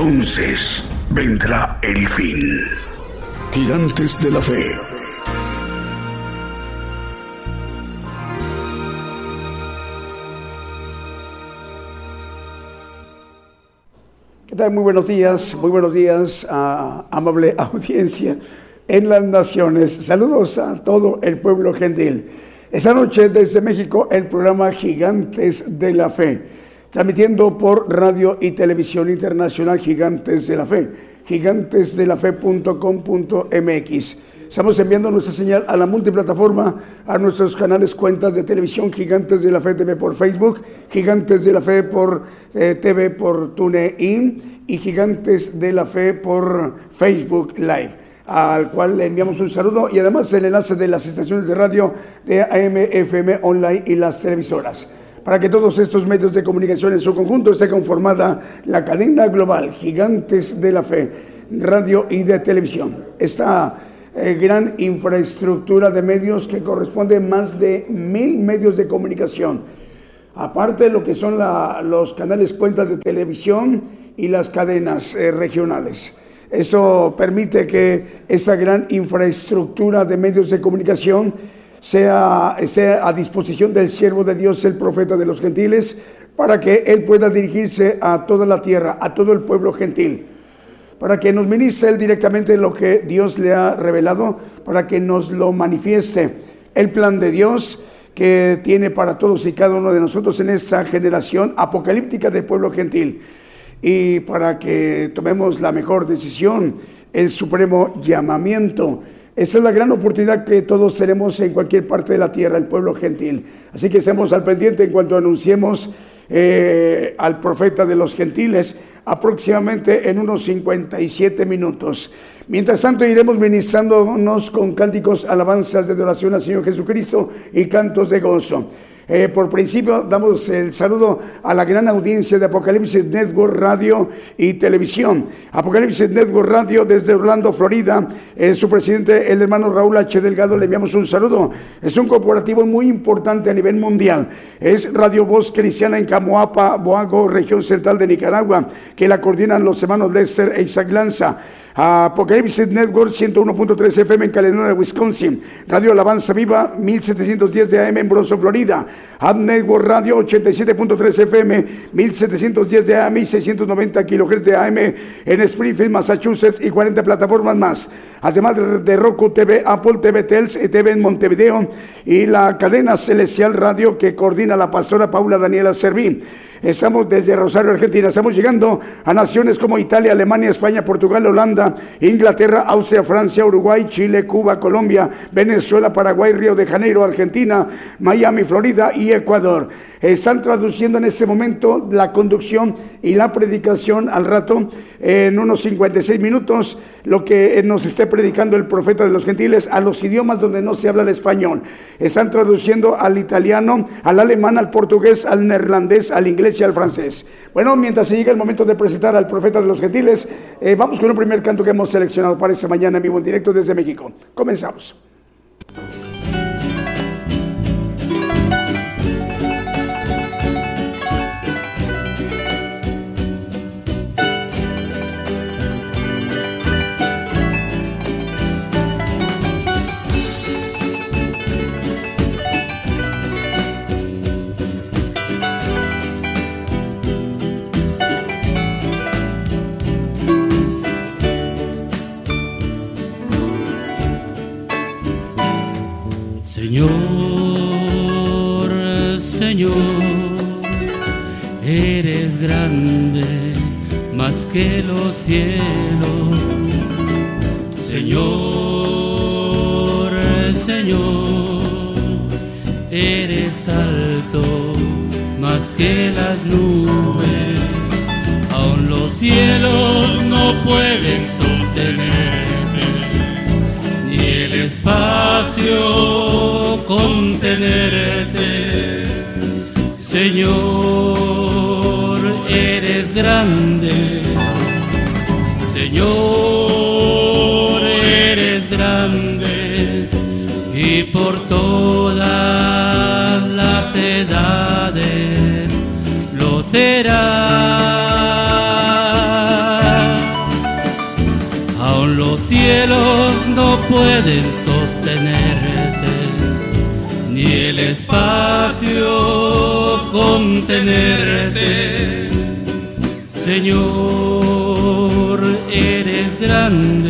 entonces vendrá el fin. Gigantes de la Fe. ¿Qué tal? Muy buenos días, muy buenos días, a amable audiencia en las naciones. Saludos a todo el pueblo gentil. Esta noche desde México el programa Gigantes de la Fe transmitiendo por radio y televisión internacional Gigantes de la Fe, gigantesdelafe.com.mx. Estamos enviando nuestra señal a la multiplataforma, a nuestros canales, cuentas de televisión, Gigantes de la Fe TV por Facebook, Gigantes de la Fe por eh, TV por TuneIn y Gigantes de la Fe por Facebook Live al cual le enviamos un saludo y además el enlace de las estaciones de radio de AM, FM, online y las televisoras para que todos estos medios de comunicación en su conjunto esté conformada la cadena global Gigantes de la Fe, radio y de televisión. Esta eh, gran infraestructura de medios que corresponde a más de mil medios de comunicación, aparte de lo que son los canales cuentas de televisión y las cadenas eh, regionales. Eso permite que esa gran infraestructura de medios de comunicación sea, a disposición del siervo de Dios, el profeta de los gentiles, para que él pueda dirigirse a toda la tierra, a todo el pueblo gentil, para que nos ministre él directamente lo que Dios le ha revelado, para que nos lo manifieste. El plan de Dios que tiene para todos y cada uno de nosotros en esta generación apocalíptica del pueblo gentil. Y para que tomemos la mejor decisión, el supremo llamamiento esa es la gran oportunidad que todos tenemos en cualquier parte de la tierra, el pueblo gentil. Así que estemos al pendiente en cuanto anunciemos eh, al profeta de los gentiles aproximadamente en unos 57 minutos. Mientras tanto iremos ministrándonos con cánticos, alabanzas de adoración al Señor Jesucristo y cantos de gozo. Eh, por principio, damos el saludo a la gran audiencia de Apocalipsis Network Radio y Televisión. Apocalipsis Network Radio desde Orlando, Florida. Eh, su presidente, el hermano Raúl H. Delgado, le enviamos un saludo. Es un corporativo muy importante a nivel mundial. Es Radio Voz Cristiana en Camoapa, Boago, región central de Nicaragua, que la coordinan los hermanos Lester e Isaac Lanza. Apocalipsis Network 101.3 FM en Caledonia, Wisconsin. Radio Alabanza Viva 1710 de AM en Bronson, Florida. Ad Network Radio 87.3 FM 1710 de AM y 690 kHz de AM en Springfield, Massachusetts y 40 plataformas más. Además de Roku TV, Apple TV, Tels TV en Montevideo y la cadena Celestial Radio que coordina la pastora Paula Daniela Servín. Estamos desde Rosario, Argentina. Estamos llegando a naciones como Italia, Alemania, España, Portugal, Holanda, Inglaterra, Austria, Francia, Uruguay, Chile, Cuba, Colombia, Venezuela, Paraguay, Río de Janeiro, Argentina, Miami, Florida y Ecuador. Están traduciendo en este momento la conducción y la predicación al rato en unos 56 minutos, lo que nos esté predicando el profeta de los gentiles a los idiomas donde no se habla el español. Están traduciendo al italiano, al alemán, al portugués, al neerlandés, al inglés y al francés. Bueno, mientras se llega el momento de presentar al profeta de los gentiles, eh, vamos con un primer canto que hemos seleccionado para esta mañana en vivo en directo desde México. Comenzamos. Señor, Señor, eres grande más que los cielos. Señor, Señor, eres alto más que las nubes. Aún los cielos no pueden sostenerte, ni el espacio contenerte. Señor, eres grande. Señor, eres grande. Y por todas las edades lo será. Aún los cielos no pueden contenerte. Señor, eres grande.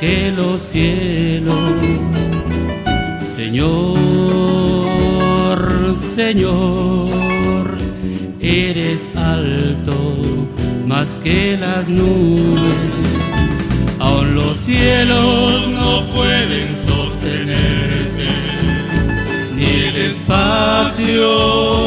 Que los cielos. Señor, Señor, eres alto más que las nubes. Aún los cielos no pueden sostenerte, ni el espacio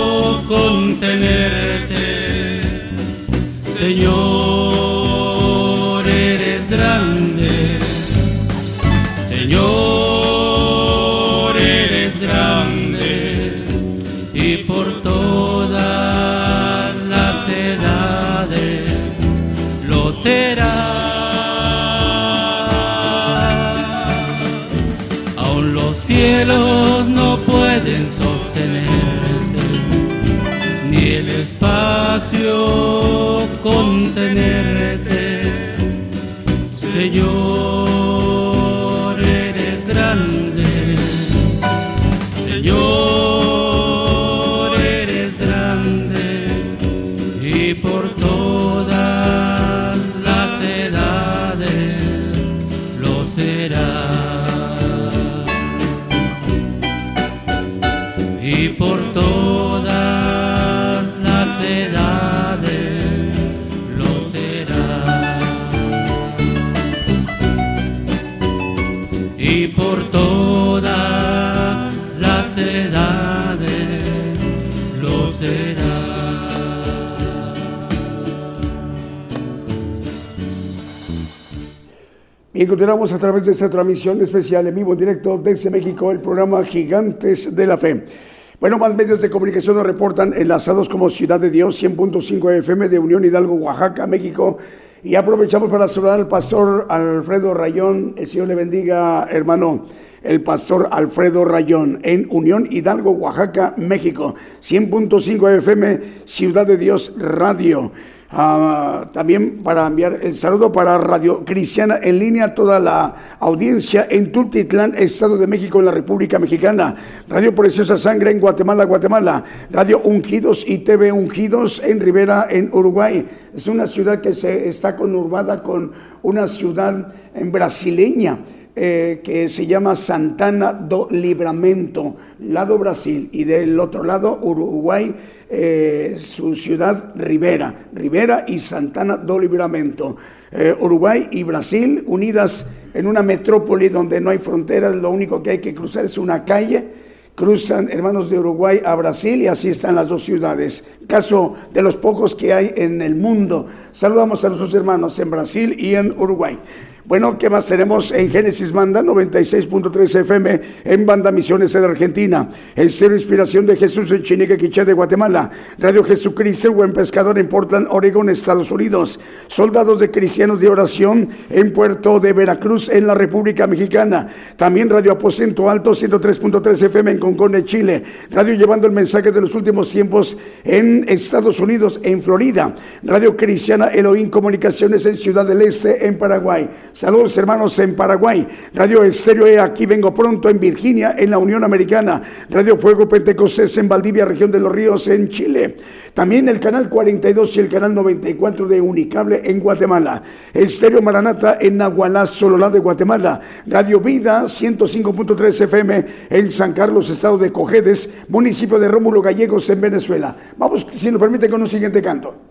Y continuamos a través de esta transmisión especial en vivo, en directo desde México, el programa Gigantes de la Fe. Bueno, más medios de comunicación nos reportan enlazados como Ciudad de Dios, 100.5 FM de Unión Hidalgo, Oaxaca, México. Y aprovechamos para saludar al pastor Alfredo Rayón. El Señor le bendiga, hermano. El pastor Alfredo Rayón en Unión Hidalgo, Oaxaca, México. 100.5 FM, Ciudad de Dios Radio. Ah, también para enviar el saludo para Radio Cristiana en línea, toda la audiencia en Tultitlán, Estado de México, en la República Mexicana. Radio Preciosa Sangre en Guatemala, Guatemala. Radio Ungidos y TV Ungidos en Rivera, en Uruguay. Es una ciudad que se está conurbada con una ciudad en brasileña. Eh, que se llama Santana do Libramento, lado Brasil, y del otro lado Uruguay, eh, su ciudad Rivera, Rivera y Santana do Libramento. Eh, Uruguay y Brasil unidas en una metrópoli donde no hay fronteras, lo único que hay que cruzar es una calle. Cruzan hermanos de Uruguay a Brasil y así están las dos ciudades. Caso de los pocos que hay en el mundo. Saludamos a nuestros hermanos en Brasil y en Uruguay. Bueno, ¿qué más tenemos en Génesis Manda 96.3 FM en Banda Misiones en Argentina? El Cero Inspiración de Jesús en Chinique, Quiché de Guatemala. Radio Jesucristo, el Buen Pescador en Portland, Oregon, Estados Unidos. Soldados de Cristianos de Oración en Puerto de Veracruz, en la República Mexicana. También Radio Aposento Alto 103.3 FM en Concone, Chile. Radio llevando el mensaje de los últimos tiempos en Estados Unidos, en Florida. Radio Cristiana Elohim Comunicaciones en Ciudad del Este, en Paraguay. Saludos hermanos en Paraguay. Radio Estéreo E, aquí vengo pronto en Virginia, en la Unión Americana. Radio Fuego Pentecostés en Valdivia, región de los Ríos, en Chile. También el canal 42 y el canal 94 de Unicable en Guatemala. Estéreo Maranata en Nahualá, Sololá de Guatemala. Radio Vida 105.3 FM en San Carlos, estado de Cojedes, municipio de Rómulo Gallegos en Venezuela. Vamos, si nos permite, con un siguiente canto.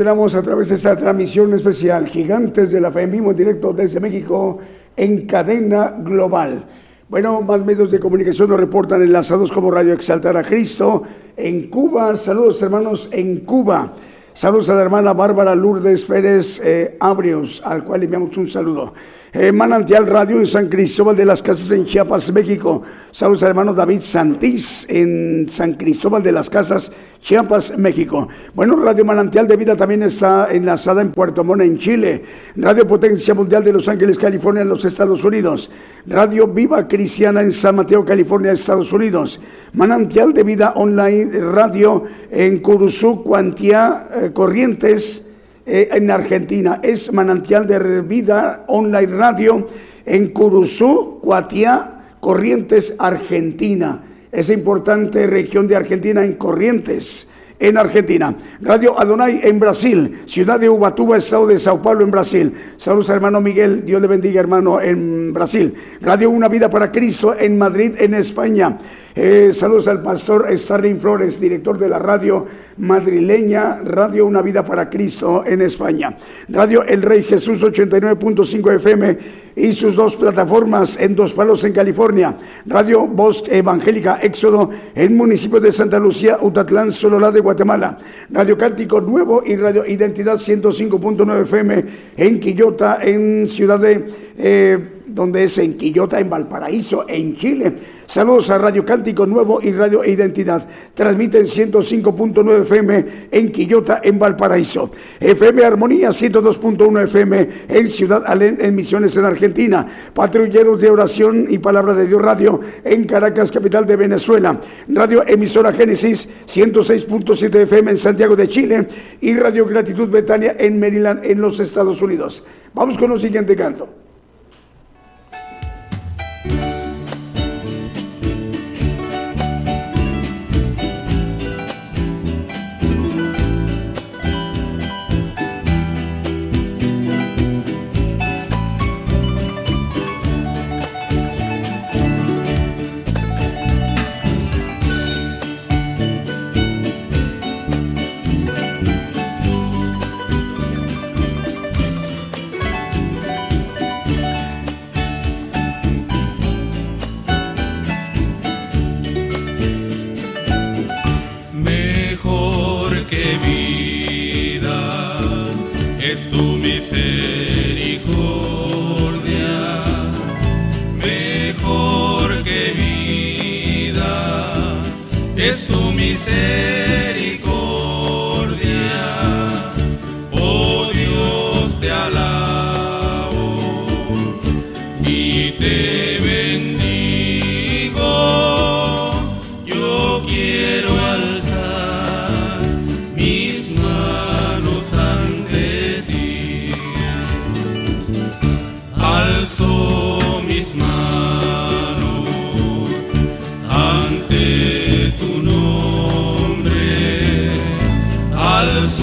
A través de esta transmisión especial, Gigantes de la Fe en vivo en directo desde México en cadena global. Bueno, más medios de comunicación nos reportan enlazados como Radio Exaltar a Cristo en Cuba. Saludos hermanos en Cuba. Saludos a la hermana Bárbara Lourdes Pérez eh, Abrios, al cual enviamos un saludo. Eh, Manantial Radio en San Cristóbal de las Casas en Chiapas, México. Saludos al hermano David Santís en San Cristóbal de las Casas, Chiapas, México. Bueno, Radio Manantial de Vida también está enlazada en Puerto Mona, en Chile. Radio Potencia Mundial de Los Ángeles, California, en los Estados Unidos. Radio Viva Cristiana en San Mateo, California, Estados Unidos. Manantial de Vida Online Radio en Curuzú, Cuantía, eh, Corrientes, eh, en Argentina. Es Manantial de Vida Online Radio en Curuzú, Cuatía, Corrientes, Argentina. Esa importante región de Argentina en Corrientes en Argentina. Radio Adonai en Brasil. Ciudad de Ubatuba, Estado de Sao Paulo en Brasil. Saludos hermano Miguel. Dios le bendiga hermano en Brasil. Radio Una Vida para Cristo en Madrid, en España. Eh, saludos al pastor Starling Flores, director de la radio madrileña, Radio Una Vida para Cristo en España. Radio El Rey Jesús 89.5 FM y sus dos plataformas en Dos Palos en California. Radio Voz Evangélica Éxodo en municipio de Santa Lucía, Utatlán, Sololá de Guatemala. Radio Cántico Nuevo y Radio Identidad 105.9 FM en Quillota, en Ciudad de... Eh, donde es en Quillota, en Valparaíso, en Chile. Saludos a Radio Cántico Nuevo y Radio Identidad. Transmiten 105.9 FM en Quillota, en Valparaíso. FM Armonía 102.1 FM en Ciudad Alén, en Misiones, en Argentina. Patrulleros de Oración y Palabra de Dios Radio en Caracas, capital de Venezuela. Radio Emisora Génesis 106.7 FM en Santiago de Chile. Y Radio Gratitud Betania en Maryland, en los Estados Unidos. Vamos con el siguiente canto.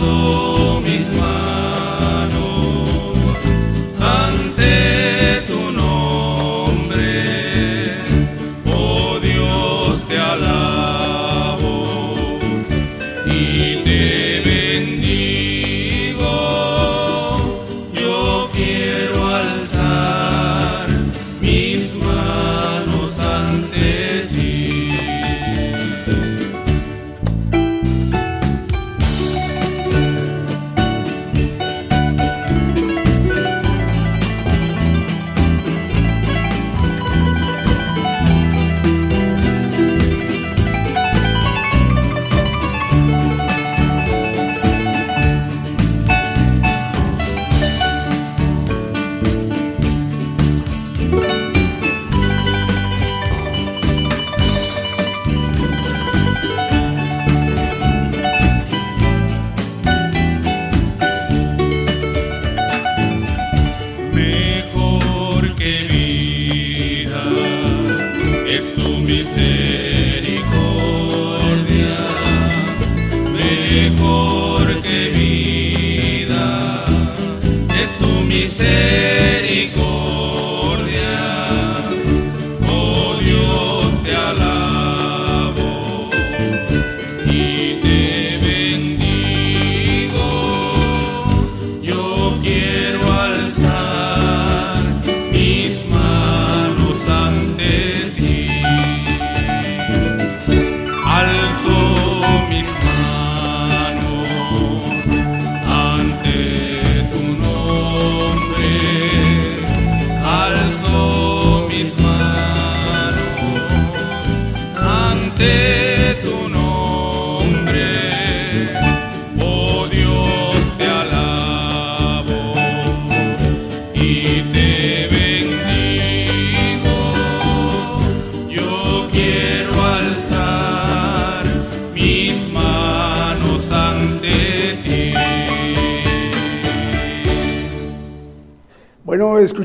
Quiero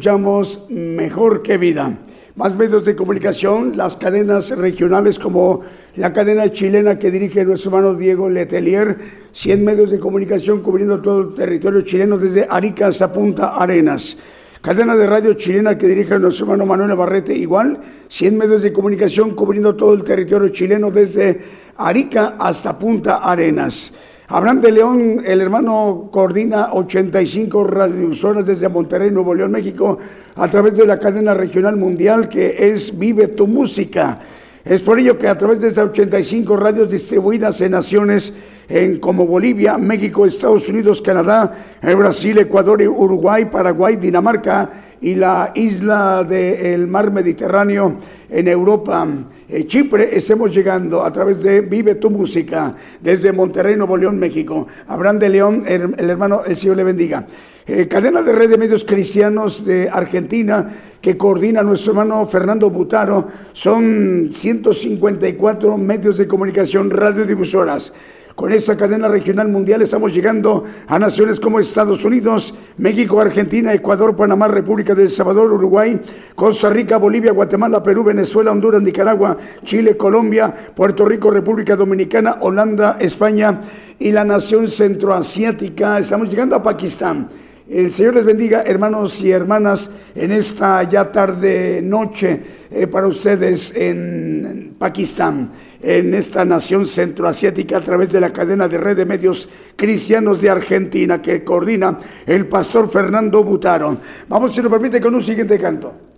escuchamos Mejor que Vida. Más medios de comunicación, las cadenas regionales como la cadena chilena que dirige nuestro hermano Diego Letelier, 100 medios de comunicación cubriendo todo el territorio chileno desde Arica hasta Punta Arenas. Cadena de radio chilena que dirige nuestro hermano Manuel Barrete, igual, 100 medios de comunicación cubriendo todo el territorio chileno desde Arica hasta Punta Arenas. Abraham de León, el hermano, coordina 85 radiodifusoras desde Monterrey, Nuevo León, México, a través de la cadena regional mundial que es Vive tu Música. Es por ello que a través de estas 85 radios distribuidas en naciones como Bolivia, México, Estados Unidos, Canadá, Brasil, Ecuador, Uruguay, Paraguay, Dinamarca y la isla del mar Mediterráneo en Europa, Chipre, estemos llegando a través de Vive tu Música desde Monterrey, Nuevo León, México. Abraham de León, el, hermano, el Señor le bendiga. Eh, cadena de red de medios cristianos de Argentina que coordina nuestro hermano Fernando Butaro. Son 154 medios de comunicación radiodifusoras. Con esta cadena regional mundial estamos llegando a naciones como Estados Unidos, México, Argentina, Ecuador, Panamá, República del Salvador, Uruguay, Costa Rica, Bolivia, Guatemala, Perú, Venezuela, Honduras, Nicaragua, Chile, Colombia, Puerto Rico, República Dominicana, Holanda, España y la nación centroasiática. Estamos llegando a Pakistán. El Señor les bendiga, hermanos y hermanas, en esta ya tarde noche eh, para ustedes en Pakistán en esta nación centroasiática a través de la cadena de red de medios cristianos de Argentina que coordina el pastor Fernando Butaro. Vamos, si nos permite, con un siguiente canto.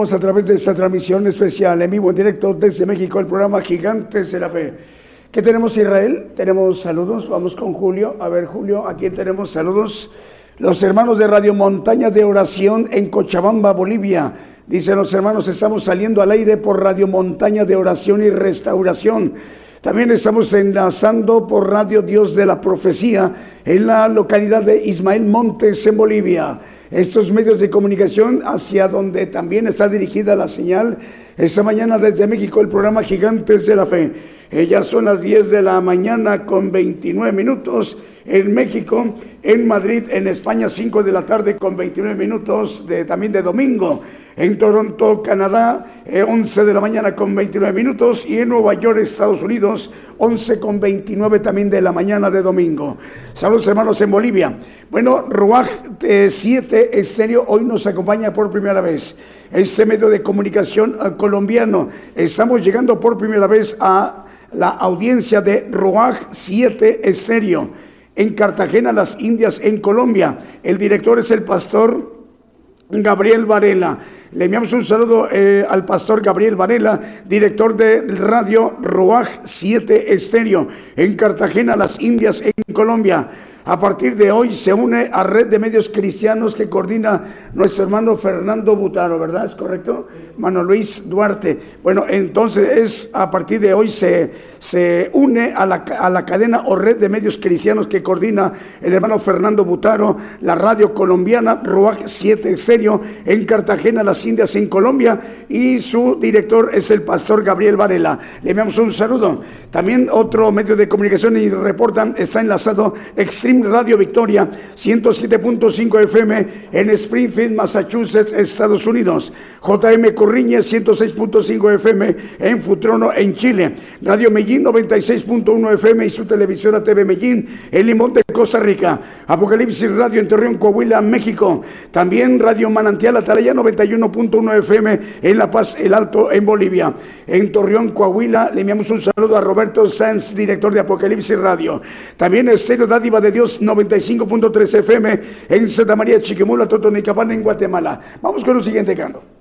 A través de esta transmisión especial en vivo en directo desde México, el programa Gigantes de la Fe. ¿Qué tenemos Israel? Tenemos saludos, vamos con Julio. A ver, Julio, aquí tenemos saludos. Los hermanos de Radio Montaña de Oración en Cochabamba, Bolivia. Dicen los hermanos, estamos saliendo al aire por Radio Montaña de Oración y Restauración. También estamos enlazando por Radio Dios de la Profecía en la localidad de Ismael Montes, en Bolivia. Estos medios de comunicación hacia donde también está dirigida la señal esta mañana desde México el programa Gigantes de la Fe. Ellas son las 10 de la mañana con 29 minutos en México, en Madrid, en España 5 de la tarde con 29 minutos de, también de domingo. En Toronto, Canadá, 11 de la mañana con 29 minutos y en Nueva York, Estados Unidos, 11 con 29 también de la mañana de domingo. Saludos hermanos en Bolivia. Bueno, Ruaj 7 Estéreo hoy nos acompaña por primera vez. Este medio de comunicación eh, colombiano. Estamos llegando por primera vez a la audiencia de Ruaj 7 Estéreo en Cartagena, las Indias, en Colombia. El director es el pastor Gabriel Varela. Le enviamos un saludo eh, al pastor Gabriel Varela, director de Radio Roaj 7 Estéreo, en Cartagena, las Indias, en Colombia. A partir de hoy se une a Red de Medios Cristianos que coordina nuestro hermano Fernando Butaro, ¿verdad? ¿Es correcto? Mano Luis Duarte. Bueno, entonces es a partir de hoy se, se une a la, a la cadena o red de medios cristianos que coordina el hermano Fernando Butaro, la radio colombiana Ruach 7 Serio en Cartagena, las Indias, en Colombia, y su director es el pastor Gabriel Varela. Le enviamos un saludo. También otro medio de comunicación y reportan está enlazado Extreme Radio Victoria 107.5 FM en Springfield, Massachusetts, Estados Unidos. JM Corriñez 106.5 FM en Futrono, en Chile. Radio 96.1 FM y su televisora TV Medellín en Limón de Costa Rica. Apocalipsis Radio en Torreón, Coahuila, México. También Radio Manantial Atalaya 91.1 FM en La Paz, El Alto, en Bolivia. En Torreón, Coahuila, le enviamos un saludo a Roberto Sanz, director de Apocalipsis Radio. También Estéreo Dádiva de Dios 95.3 FM en Santa María Chiquimula, Totonicapán, en Guatemala. Vamos con el siguiente canto.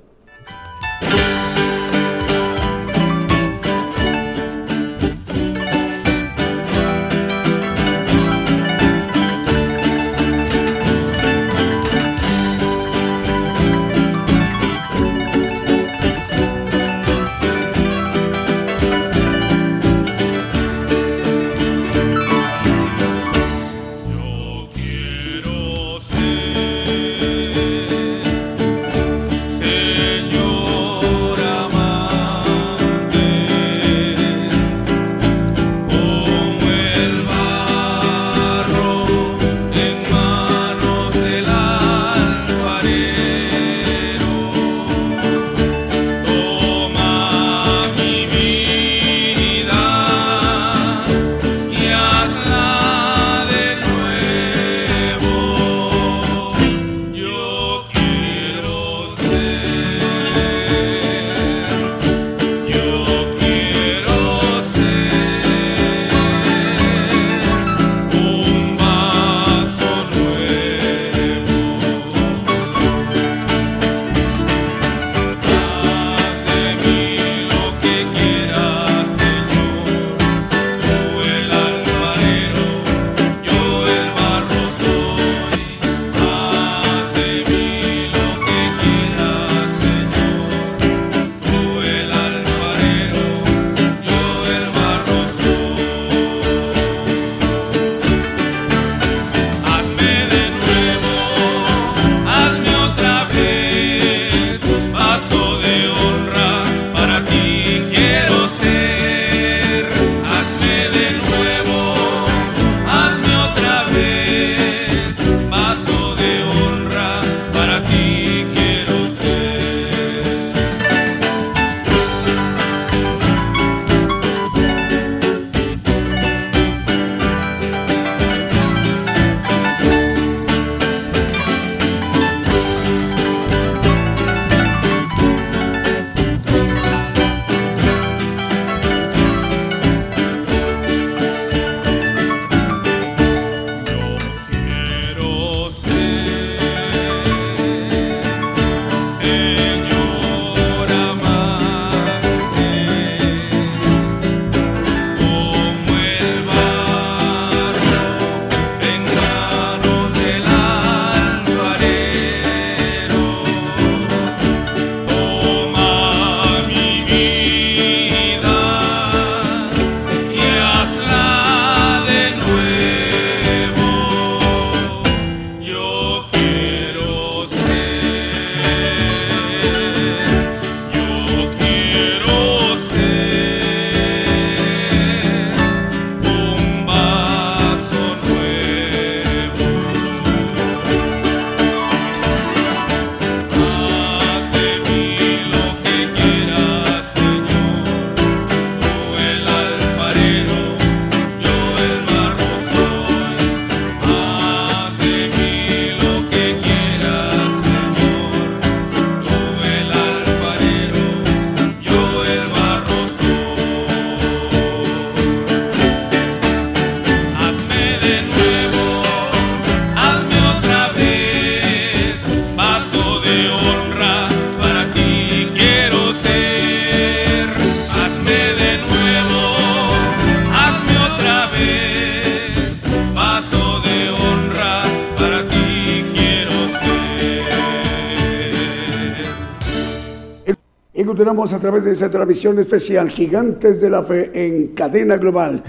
Continuamos a través de esa transmisión especial Gigantes de la Fe en cadena global.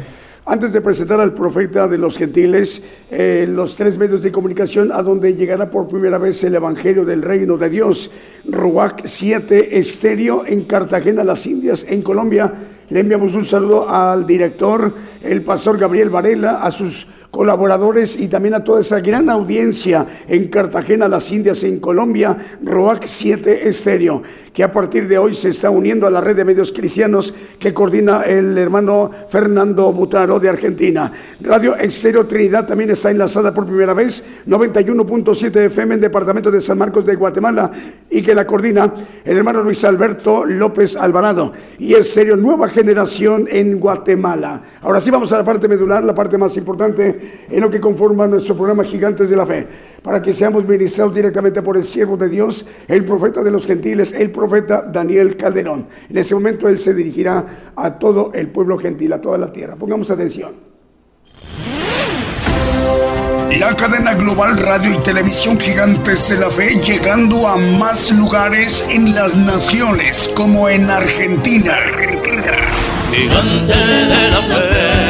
Antes de presentar al profeta de los gentiles, eh, los tres medios de comunicación a donde llegará por primera vez el Evangelio del Reino de Dios, Ruac 7 Estéreo en Cartagena, las Indias, en Colombia. Le enviamos un saludo al director, el pastor Gabriel Varela, a sus colaboradores y también a toda esa gran audiencia en Cartagena, las Indias, en Colombia, ROAC 7 Estéreo, que a partir de hoy se está uniendo a la red de medios cristianos que coordina el hermano Fernando Butaro de Argentina. Radio Estéreo Trinidad también está enlazada por primera vez, 91.7 FM en Departamento de San Marcos de Guatemala y que la coordina el hermano Luis Alberto López Alvarado y Estéreo Nueva Generación en Guatemala. Ahora sí vamos a la parte medular, la parte más importante en lo que conforma nuestro programa Gigantes de la Fe, para que seamos ministrados directamente por el siervo de Dios, el profeta de los gentiles, el profeta Daniel Calderón. En ese momento él se dirigirá a todo el pueblo gentil, a toda la tierra. Pongamos atención. La cadena global radio y televisión Gigantes de la Fe llegando a más lugares en las naciones como en Argentina. Argentina. Gigante de la fe.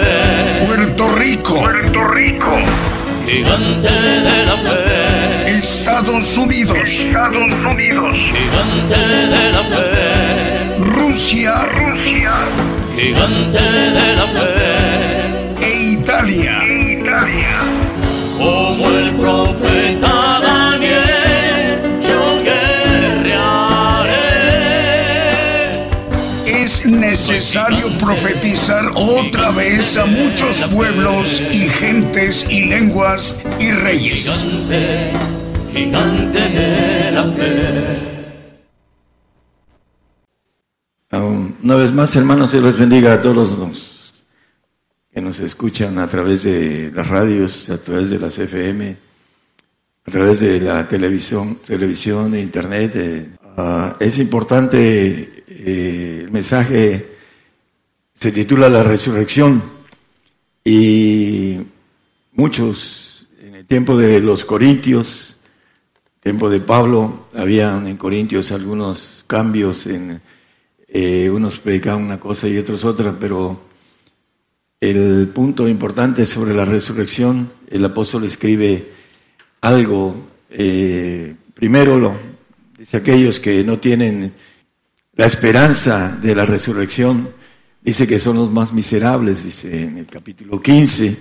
Rico. Gigante de la fe. Estados Unidos. Estados Unidos. Gigante de la fe. Rusia. Rusia. Gigante de la fe. E Italia. Italia. Como el profeta necesario profetizar otra vez a muchos pueblos y gentes y lenguas y reyes. Gigante, de la fe. Um, Una vez más, hermanos, Dios les bendiga a todos los que nos escuchan a través de las radios, a través de las FM, a través de la televisión, televisión e internet. eh. Ah, es importante, eh, el mensaje se titula La resurrección. Y muchos en el tiempo de los Corintios, tiempo de Pablo, habían en Corintios algunos cambios en eh, unos predicaban una cosa y otros otra, pero el punto importante sobre la resurrección, el apóstol escribe algo, eh, primero lo, dice aquellos que no tienen la esperanza de la resurrección, dice que son los más miserables, dice en el capítulo 15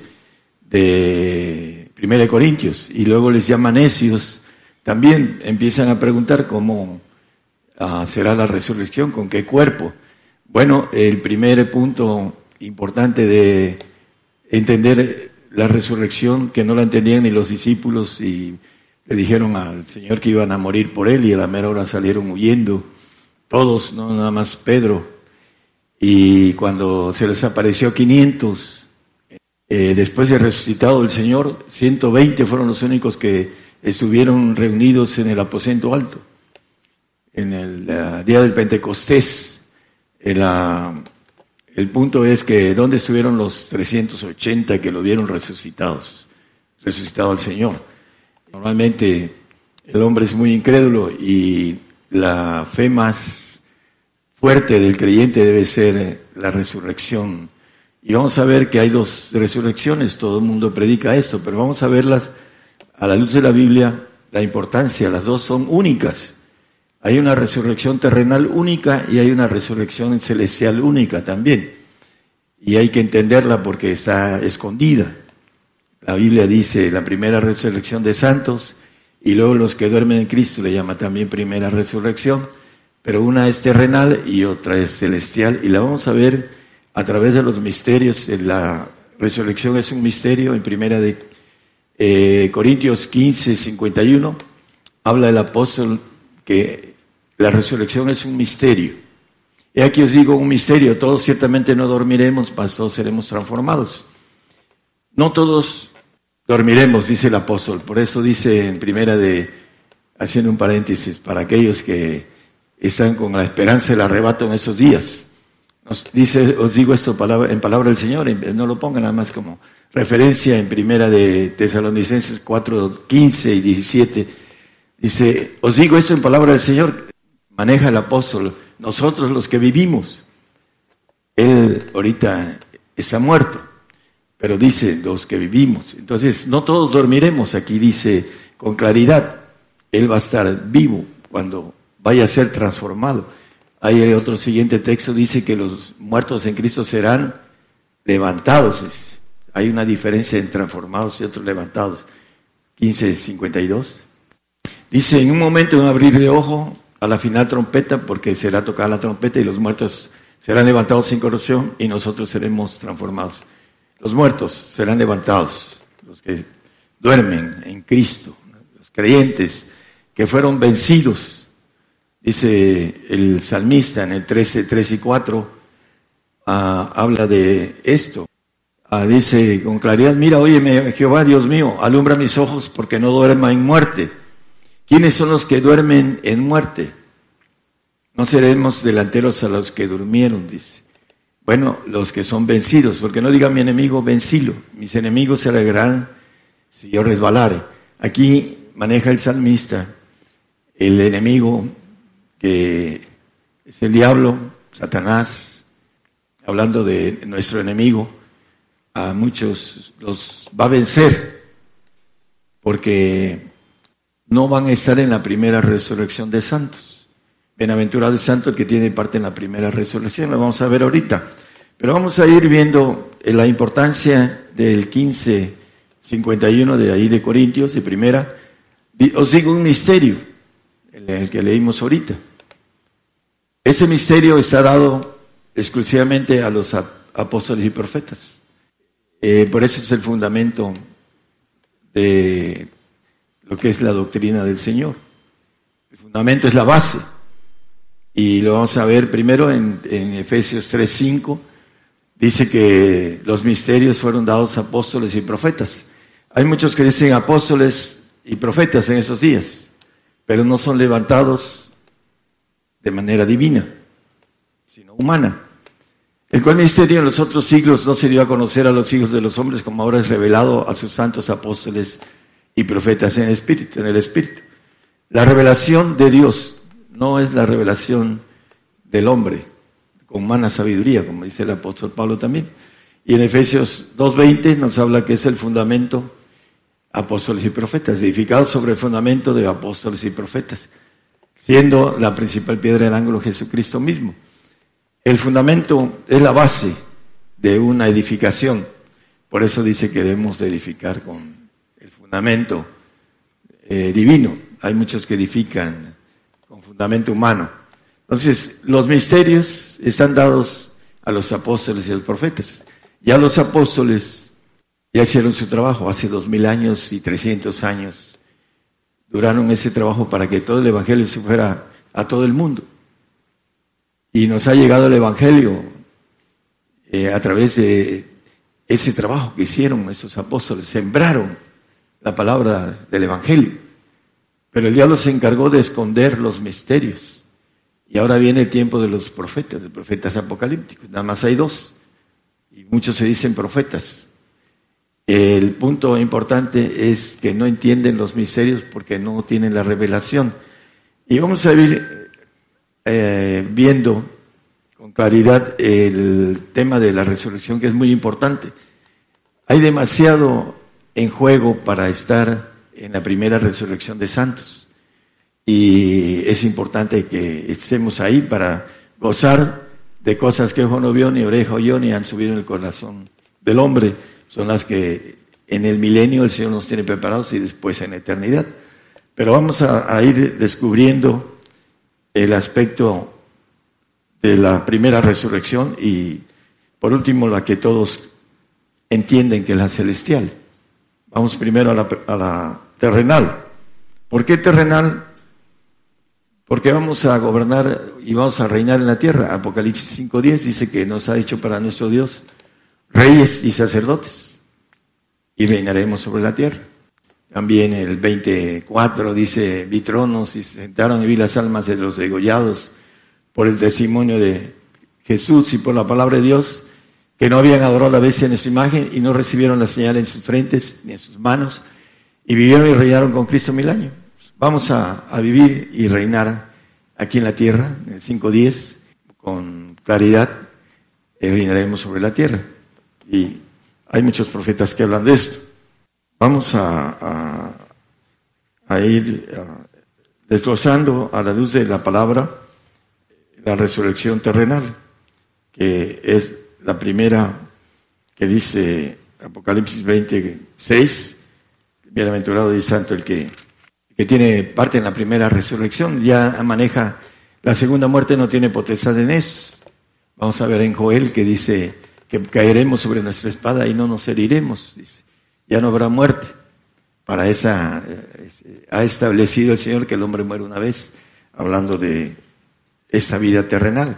de 1 Corintios, y luego les llama necios, también empiezan a preguntar cómo ah, será la resurrección, con qué cuerpo. Bueno, el primer punto importante de entender la resurrección, que no la entendían ni los discípulos y le dijeron al Señor que iban a morir por él y a la mera hora salieron huyendo, todos, no nada más Pedro. Y cuando se les apareció 500, eh, después de resucitado el Señor, 120 fueron los únicos que estuvieron reunidos en el aposento alto, en el eh, día del Pentecostés. En la- el punto es que ¿dónde estuvieron los 380 que lo vieron resucitados? Resucitado al Señor. Normalmente el hombre es muy incrédulo y la fe más fuerte del creyente debe ser la resurrección. Y vamos a ver que hay dos resurrecciones, todo el mundo predica esto, pero vamos a verlas a la luz de la Biblia, la importancia, las dos son únicas. Hay una resurrección terrenal única y hay una resurrección celestial única también. Y hay que entenderla porque está escondida. La Biblia dice la primera resurrección de santos y luego los que duermen en Cristo le llama también primera resurrección, pero una es terrenal y otra es celestial y la vamos a ver a través de los misterios. La resurrección es un misterio en primera de eh, Corintios 15, 51 habla el apóstol que la resurrección es un misterio. Y aquí os digo un misterio, todos ciertamente no dormiremos, mas todos seremos transformados. No todos dormiremos, dice el apóstol. Por eso dice en primera de, haciendo un paréntesis, para aquellos que están con la esperanza del arrebato en esos días. dice, os digo esto en palabra del Señor, no lo pongan nada más como referencia en primera de Tesalonicenses 4, 15 y 17. Dice, os digo esto en palabra del Señor, maneja el apóstol, nosotros los que vivimos. Él ahorita está muerto, pero dice los que vivimos. Entonces, no todos dormiremos, aquí dice con claridad, Él va a estar vivo cuando vaya a ser transformado. Hay otro siguiente texto, dice que los muertos en Cristo serán levantados. Hay una diferencia entre transformados y otros levantados. 15.52. Dice, en un momento, en un abrir de ojo, a la final trompeta, porque será tocada la trompeta y los muertos serán levantados sin corrupción y nosotros seremos transformados. Los muertos serán levantados, los que duermen en Cristo, los creyentes que fueron vencidos. Dice el salmista en el 13, 3 y 4, ah, habla de esto. Ah, dice con claridad, mira, óyeme Jehová, Dios mío, alumbra mis ojos porque no duerma en muerte ¿Quiénes son los que duermen en muerte? No seremos delanteros a los que durmieron, dice. Bueno, los que son vencidos, porque no diga mi enemigo, vencilo. Mis enemigos se alegrarán si yo resbalare. Aquí maneja el salmista el enemigo que es el diablo, Satanás, hablando de nuestro enemigo, a muchos los va a vencer, porque no van a estar en la primera resurrección de santos. Bienaventurado el santo que tiene parte en la primera resurrección, lo vamos a ver ahorita. Pero vamos a ir viendo eh, la importancia del 1551 de ahí de Corintios, de primera. Os digo un misterio, el que leímos ahorita. Ese misterio está dado exclusivamente a los apóstoles y profetas. Eh, por eso es el fundamento de lo que es la doctrina del Señor. El fundamento es la base. Y lo vamos a ver primero en, en Efesios 3.5. Dice que los misterios fueron dados a apóstoles y profetas. Hay muchos que dicen apóstoles y profetas en esos días, pero no son levantados de manera divina, sino humana. El cual misterio en los otros siglos no se dio a conocer a los hijos de los hombres como ahora es revelado a sus santos apóstoles y profetas en el Espíritu, en el Espíritu. La revelación de Dios no es la revelación del hombre con humana sabiduría, como dice el apóstol Pablo también. Y en Efesios 2.20 nos habla que es el fundamento apóstoles y profetas, edificado sobre el fundamento de apóstoles y profetas, siendo la principal piedra del ángulo Jesucristo mismo. El fundamento es la base de una edificación. Por eso dice que debemos de edificar con fundamento eh, divino. Hay muchos que edifican fundamento humano. Entonces, los misterios están dados a los apóstoles y a los profetas. Ya los apóstoles ya hicieron su trabajo hace dos mil años y trescientos años. Duraron ese trabajo para que todo el Evangelio se fuera a todo el mundo. Y nos ha llegado el Evangelio eh, a través de ese trabajo que hicieron esos apóstoles. Sembraron la palabra del Evangelio. Pero el diablo se encargó de esconder los misterios. Y ahora viene el tiempo de los profetas, de profetas apocalípticos. Nada más hay dos. Y muchos se dicen profetas. El punto importante es que no entienden los misterios porque no tienen la revelación. Y vamos a ir eh, viendo con claridad el tema de la resurrección que es muy importante. Hay demasiado en juego para estar en la primera resurrección de santos. Y es importante que estemos ahí para gozar de cosas que ojo no vio, ni oreja oyó, ni han subido en el corazón del hombre. Son las que en el milenio el Señor nos tiene preparados y después en eternidad. Pero vamos a ir descubriendo el aspecto de la primera resurrección y por último la que todos entienden que es la celestial. Vamos primero a la, terrenal. ¿Por qué terrenal? porque vamos a gobernar y vamos a reinar en la tierra. Apocalipsis 5.10 dice que nos ha hecho para nuestro Dios reyes y sacerdotes y reinaremos sobre la tierra. También el 24 dice, vi tronos y se sentaron y vi las almas de los degollados por el testimonio de Jesús y por la palabra de Dios, que no habían adorado la bestia en su imagen y no recibieron la señal en sus frentes ni en sus manos, y vivieron y reinaron con Cristo mil años. Vamos a, vivir y reinar aquí en la tierra, en el 5.10, con claridad, y reinaremos sobre la tierra. Y hay muchos profetas que hablan de esto. Vamos a, a, ir desglosando a la luz de la palabra la resurrección terrenal, que es la primera que dice Apocalipsis 26, bienaventurado y santo el que, que tiene parte en la primera resurrección, ya maneja la segunda muerte, no tiene potestad en eso. Vamos a ver en Joel que dice que caeremos sobre nuestra espada y no nos heriremos, dice. Ya no habrá muerte. Para esa, eh, ha establecido el Señor que el hombre muere una vez, hablando de esa vida terrenal.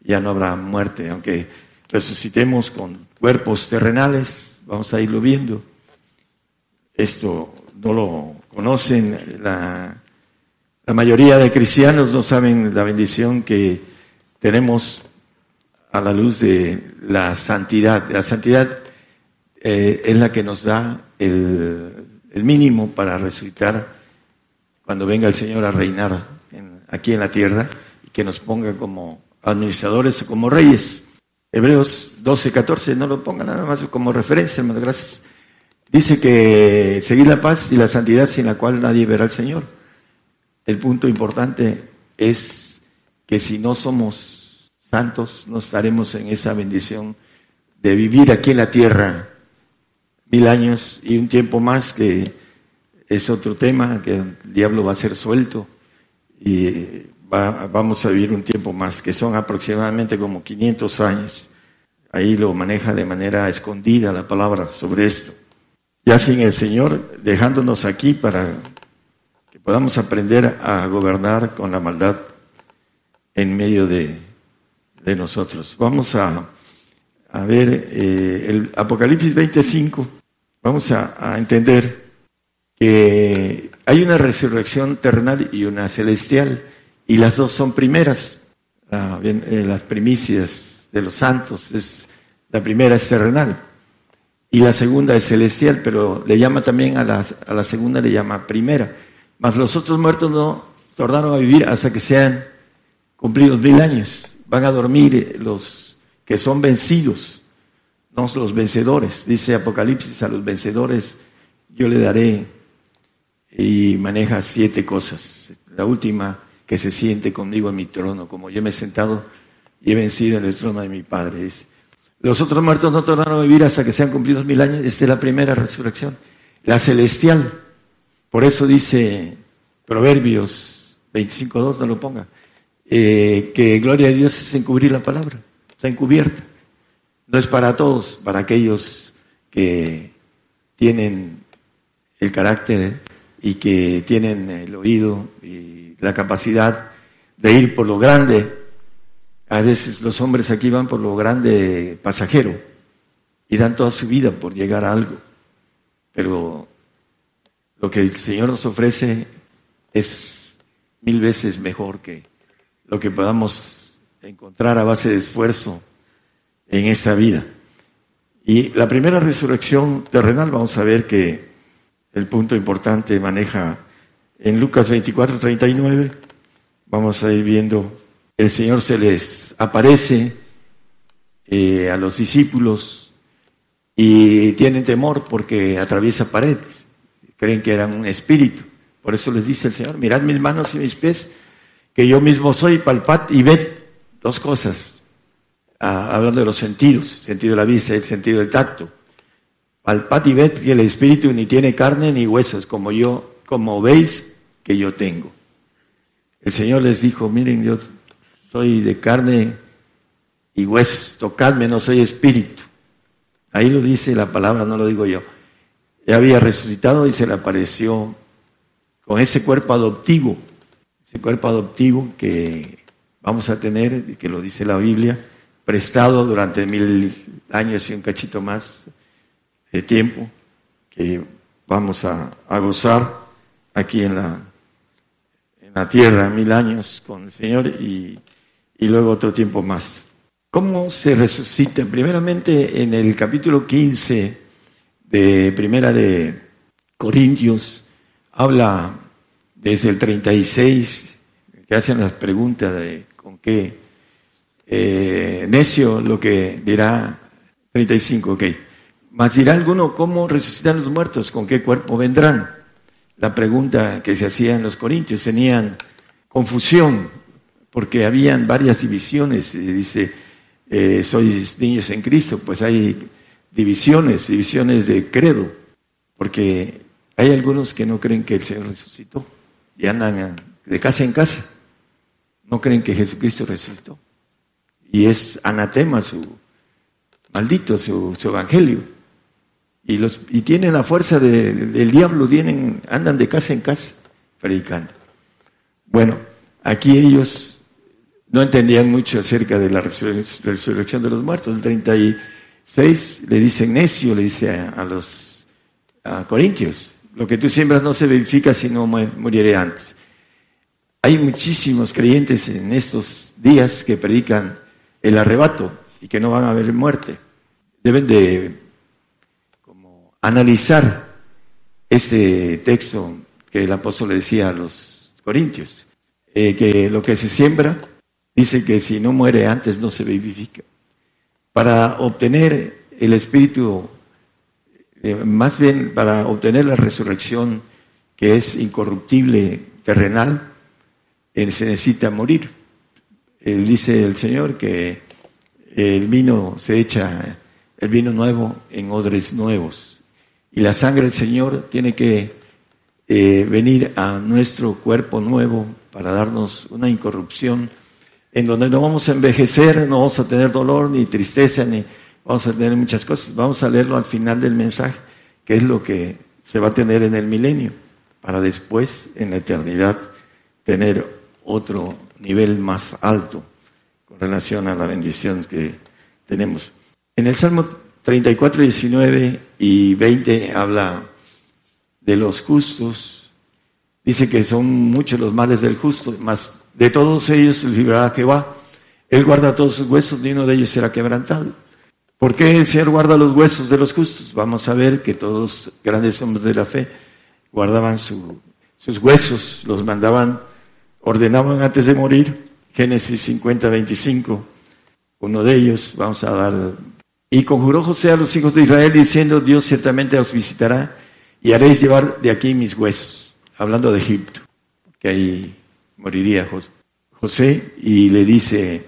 Ya no habrá muerte, aunque resucitemos con cuerpos terrenales, vamos a irlo viendo. Esto no lo conocen, la, mayoría de cristianos no saben la bendición que tenemos a la luz de la santidad. La santidad eh, es la que nos da el, mínimo para resucitar cuando venga el Señor a reinar aquí en la tierra y que nos ponga como administradores o como reyes. Hebreos 12, 14, no lo ponga nada más como referencia, hermano, gracias. Dice que seguir la paz y la santidad sin la cual nadie verá al Señor. El punto importante es que si no somos santos, no estaremos en esa bendición de vivir aquí en la tierra mil años y un tiempo más, que es otro tema, que el diablo va a ser suelto y vamos a vivir un tiempo más, que son aproximadamente como 500 años. Ahí lo maneja de manera escondida la palabra sobre esto ya sin el Señor, dejándonos aquí para que podamos aprender a gobernar con la maldad en medio de, nosotros. Vamos a, ver eh, el Apocalipsis 25, vamos a, a, entender que hay una resurrección terrenal y una celestial, y las dos son primeras. Ah, bien, eh, las primicias de los santos, es, la primera es terrenal y la segunda es celestial, pero le llama también a la, a la segunda, le llama primera. Mas los otros muertos no tornaron a vivir hasta que sean cumplidos mil años. Van a dormir los que son vencidos, no los vencedores. Dice Apocalipsis, a los vencedores yo le daré y maneja siete cosas. La última, que se siente conmigo en mi trono, como yo me he sentado y he vencido en el trono de mi Padre. Los otros muertos no tornaron a vivir hasta que sean cumplidos mil años. Esta es la primera resurrección. La celestial. Por eso dice Proverbios 25.2, no lo ponga, eh, que gloria a Dios es encubrir la palabra. Está encubierta. No es para todos, para aquellos que tienen el carácter y que tienen el oído y la capacidad de ir por lo grande a veces los hombres aquí van por lo grande pasajero y dan toda su vida por llegar a algo. Pero lo que el Señor nos ofrece es mil veces mejor que lo que podamos encontrar a base de esfuerzo en esa vida. Y la primera resurrección terrenal, vamos a ver que el punto importante maneja en Lucas 24, 39, vamos a ir viendo el Señor se les aparece eh, a los discípulos y tienen temor porque atraviesa paredes. Creen que eran un espíritu. Por eso les dice el Señor, mirad mis manos y mis pies, que yo mismo soy, palpad y ved dos cosas. Ah, hablando de los sentidos, sentido de la vista y el sentido del tacto. Palpad y ved que el espíritu ni tiene carne ni huesos, como yo, como veis que yo tengo. El Señor les dijo, miren, yo soy de carne y huesos, tocadme, no soy espíritu. Ahí lo dice la palabra, no lo digo yo. Ya había resucitado y se le apareció con ese cuerpo adoptivo. el cuerpo adoptivo que vamos a tener, que lo dice la Biblia, prestado durante mil años y un cachito más de tiempo, que vamos a, gozar aquí en la, en la tierra, mil años con el Señor y, y luego otro tiempo más. ¿Cómo se resucita? Primeramente en el capítulo 15 de Primera de Corintios habla desde el 36 que hacen las preguntas de con qué eh, necio lo que dirá 35, ok. Mas dirá alguno, ¿cómo resucitan los muertos? ¿Con qué cuerpo vendrán? La pregunta que se hacía en los Corintios, tenían confusión, porque habían varias divisiones. Dice, eh, sois niños en Cristo, pues hay divisiones, divisiones de credo, porque hay algunos que no creen que el Señor resucitó y andan de casa en casa. No creen que Jesucristo resucitó y es anatema su, maldito su, evangelio. Y, los, y tienen la fuerza del diablo, tienen, andan de casa en casa predicando. Bueno, aquí ellos no entendían mucho acerca de la resurrección de los muertos. El 36 le dicen necio, le dice a, los corintios, lo que tú siembras no se verifica si no moriré antes. Hay muchísimos creyentes en estos días que predican el arrebato y que no van a haber muerte. Deben de como analizar este texto que el apóstol le decía a los corintios, eh, que lo que se siembra, dice que si no muere antes no se vivifica. Para obtener el espíritu, eh, más bien para obtener la resurrección que es incorruptible, terrenal, eh, se necesita morir dice el Señor que el vino se echa, el vino nuevo en odres nuevos. Y la sangre del Señor tiene que eh, venir a nuestro cuerpo nuevo para darnos una incorrupción en donde no vamos a envejecer, no vamos a tener dolor ni tristeza, ni vamos a tener muchas cosas. Vamos a leerlo al final del mensaje, que es lo que se va a tener en el milenio, para después, en la eternidad, tener otro nivel más alto con relación a la bendición que tenemos. En el Salmo 34, 19 y 20 habla de los justos. Dice que son muchos los males del justo, mas de todos ellos librará Jehová. Él guarda todos sus huesos, ni uno de ellos será quebrantado. ¿Por qué el Señor guarda los huesos de los justos? Vamos a ver que todos grandes hombres de la fe guardaban sus huesos, los mandaban ordenaban antes de morir, Génesis 50, 25, uno de ellos, vamos a dar, y conjuró José a los hijos de Israel diciendo, Dios ciertamente os visitará y haréis llevar de aquí mis huesos, hablando de Egipto, que ahí moriría José, y le dice,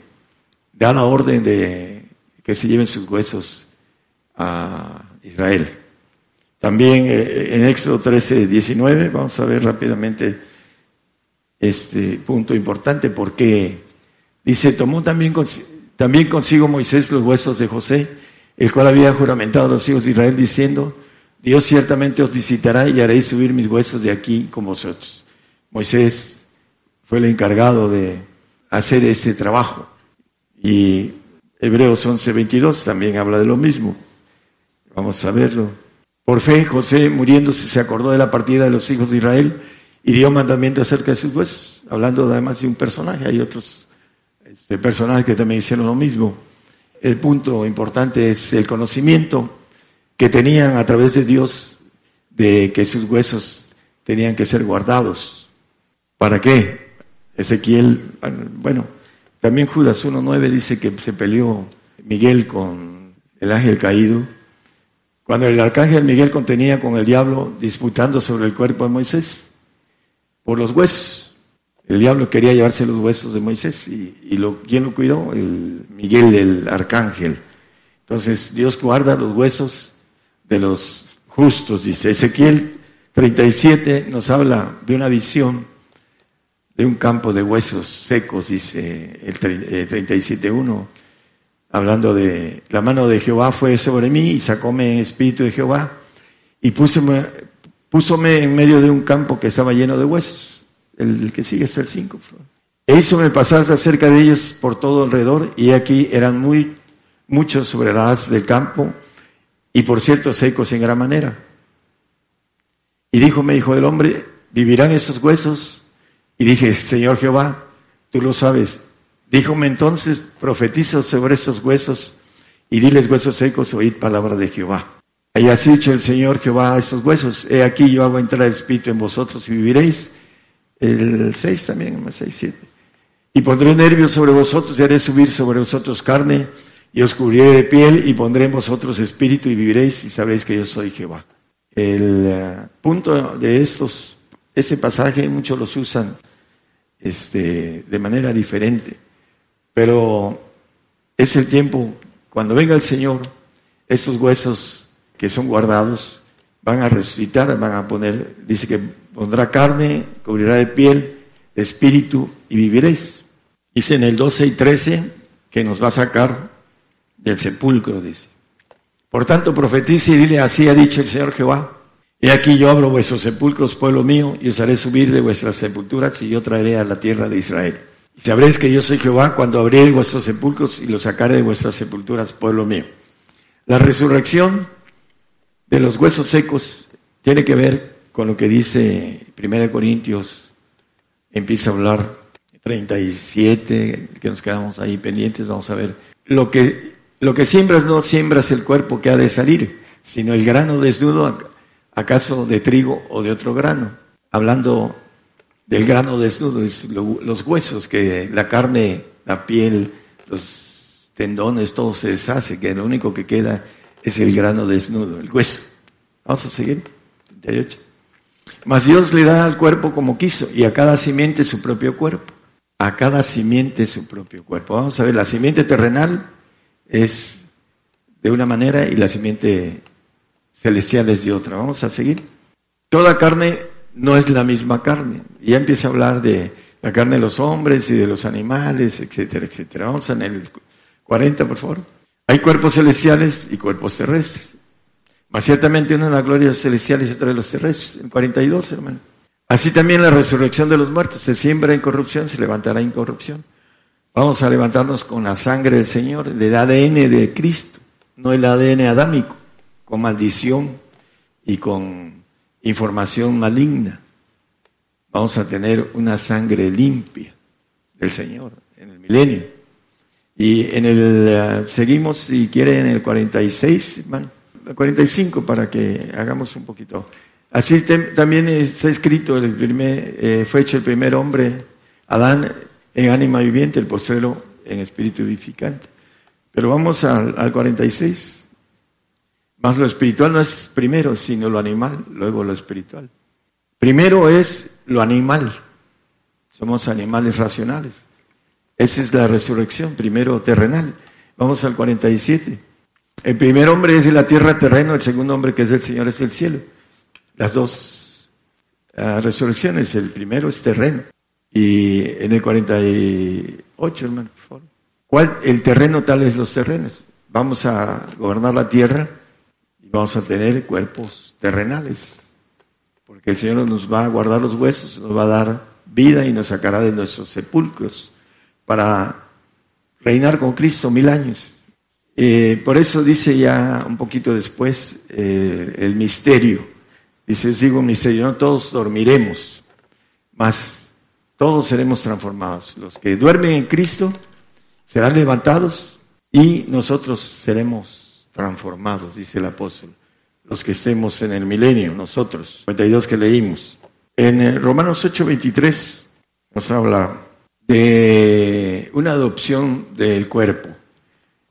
da la orden de que se lleven sus huesos a Israel. También eh, en Éxodo 13, 19, vamos a ver rápidamente este punto importante porque dice, tomó también, también consigo Moisés los huesos de José, el cual había juramentado a los hijos de Israel diciendo, Dios ciertamente os visitará y haréis subir mis huesos de aquí con vosotros. Moisés fue el encargado de hacer ese trabajo. Y Hebreos 11:22 también habla de lo mismo. Vamos a verlo. Por fe, José, muriéndose, se acordó de la partida de los hijos de Israel y dio mandamiento acerca de sus huesos, hablando además de un personaje. Hay otros este, personajes que también hicieron lo mismo. El punto importante es el conocimiento que tenían a través de Dios de que sus huesos tenían que ser guardados. ¿Para qué? Ezequiel, bueno, también Judas 1.9 dice que se peleó Miguel con el ángel caído, cuando el arcángel Miguel contenía con el diablo disputando sobre el cuerpo de Moisés por los huesos. El diablo quería llevarse los huesos de Moisés y, lo, ¿quién lo cuidó? El Miguel, el arcángel. Entonces Dios guarda los huesos de los justos, dice. Ezequiel 37 nos habla de una visión de un campo de huesos secos, dice el 37.1, eh, hablando de la mano de Jehová fue sobre mí y sacóme espíritu de Jehová y púsome, Púsome en medio de un campo que estaba lleno de huesos. el que sigue es el 5. E hízome pasar acerca de ellos por todo alrededor, y aquí eran muy muchos sobre las del campo, y por cierto secos en gran manera. Y dijo, me dijo el hombre, ¿vivirán esos huesos? Y dije, Señor Jehová, tú lo sabes. Díjome entonces, profetiza sobre estos huesos y diles huesos secos, oíd palabra de Jehová. Y así dicho el Señor Jehová a estos huesos, he aquí yo hago entrar Espíritu en vosotros y viviréis. El 6 también, el 6, 7. Y pondré nervios sobre vosotros y haré subir sobre vosotros carne y os cubriré de piel y pondré en vosotros espíritu y viviréis y sabréis que yo soy Jehová. El eh, punto de estos, ese pasaje muchos los usan este, de manera diferente, pero es el tiempo, cuando venga el Señor, esos huesos que son guardados van a resucitar, van a poner, dice que pondrá carne, cubrirá de piel, espíritu y viviréis. Dice en el 12 y 13 que nos va a sacar del sepulcro, dice. Por tanto, profetice y dile, así ha dicho el Señor Jehová. He aquí yo abro vuestros sepulcros, pueblo mío, y os haré subir de vuestras sepulturas y yo traeré a la tierra de Israel. Y sabréis que yo soy Jehová cuando abriré vuestros sepulcros y los sacaré de vuestras sepulturas, pueblo mío. La resurrección de los huesos secos tiene que ver con lo que dice 1 Corintios, empieza a hablar 37, que nos quedamos ahí pendientes, vamos a ver. Lo que, lo que siembras no siembras el cuerpo que ha de salir, sino el grano desnudo acaso de trigo o de otro grano. Hablando del grano desnudo, es los huesos, que la carne, la piel, los tendones, todo se deshace, que lo único que queda es el grano desnudo, el hueso. Vamos a seguir. 38. Mas Dios le da al cuerpo como quiso y a cada simiente su propio cuerpo. A cada simiente su propio cuerpo. Vamos a ver, la simiente terrenal es de una manera y la simiente celestiales de otra. Vamos a seguir. Toda carne no es la misma carne. Ya empieza a hablar de la carne de los hombres y de los animales, etcétera, etcétera. Vamos en el 40, por favor. Hay cuerpos celestiales y cuerpos terrestres. Más ciertamente una de las glorias celestiales y otra de los terrestres. En 42, hermano. Así también la resurrección de los muertos. Se siembra en corrupción, se levantará en corrupción. Vamos a levantarnos con la sangre del Señor, el ADN de Cristo, no el ADN adámico con maldición y con información maligna. Vamos a tener una sangre limpia del Señor en el milenio. Y en el, eh, seguimos, si quiere, en el 46, bueno, 45 para que hagamos un poquito. Así también está escrito, el primer, eh, fue hecho el primer hombre, Adán, en ánima viviente, el postero en espíritu vivificante. Pero vamos al, al 46. Más lo espiritual no es primero, sino lo animal, luego lo espiritual. Primero es lo animal. Somos animales racionales. Esa es la resurrección, primero terrenal. Vamos al 47. El primer hombre es de la tierra terreno, el segundo hombre que es del Señor es del cielo. Las dos ah, resurrecciones, el primero es terreno. Y en el 48, hermano, por favor. ¿Cuál? El terreno tal es los terrenos. Vamos a gobernar la tierra vamos a tener cuerpos terrenales, porque el Señor nos va a guardar los huesos, nos va a dar vida y nos sacará de nuestros sepulcros para reinar con Cristo mil años. Eh, por eso dice ya un poquito después eh, el misterio. Dice, sigo un misterio, no todos dormiremos, mas todos seremos transformados. Los que duermen en Cristo serán levantados y nosotros seremos transformados, dice el apóstol. Los que estemos en el milenio, nosotros, 52 que leímos. En eh, Romanos 8:23 nos habla de una adopción del cuerpo.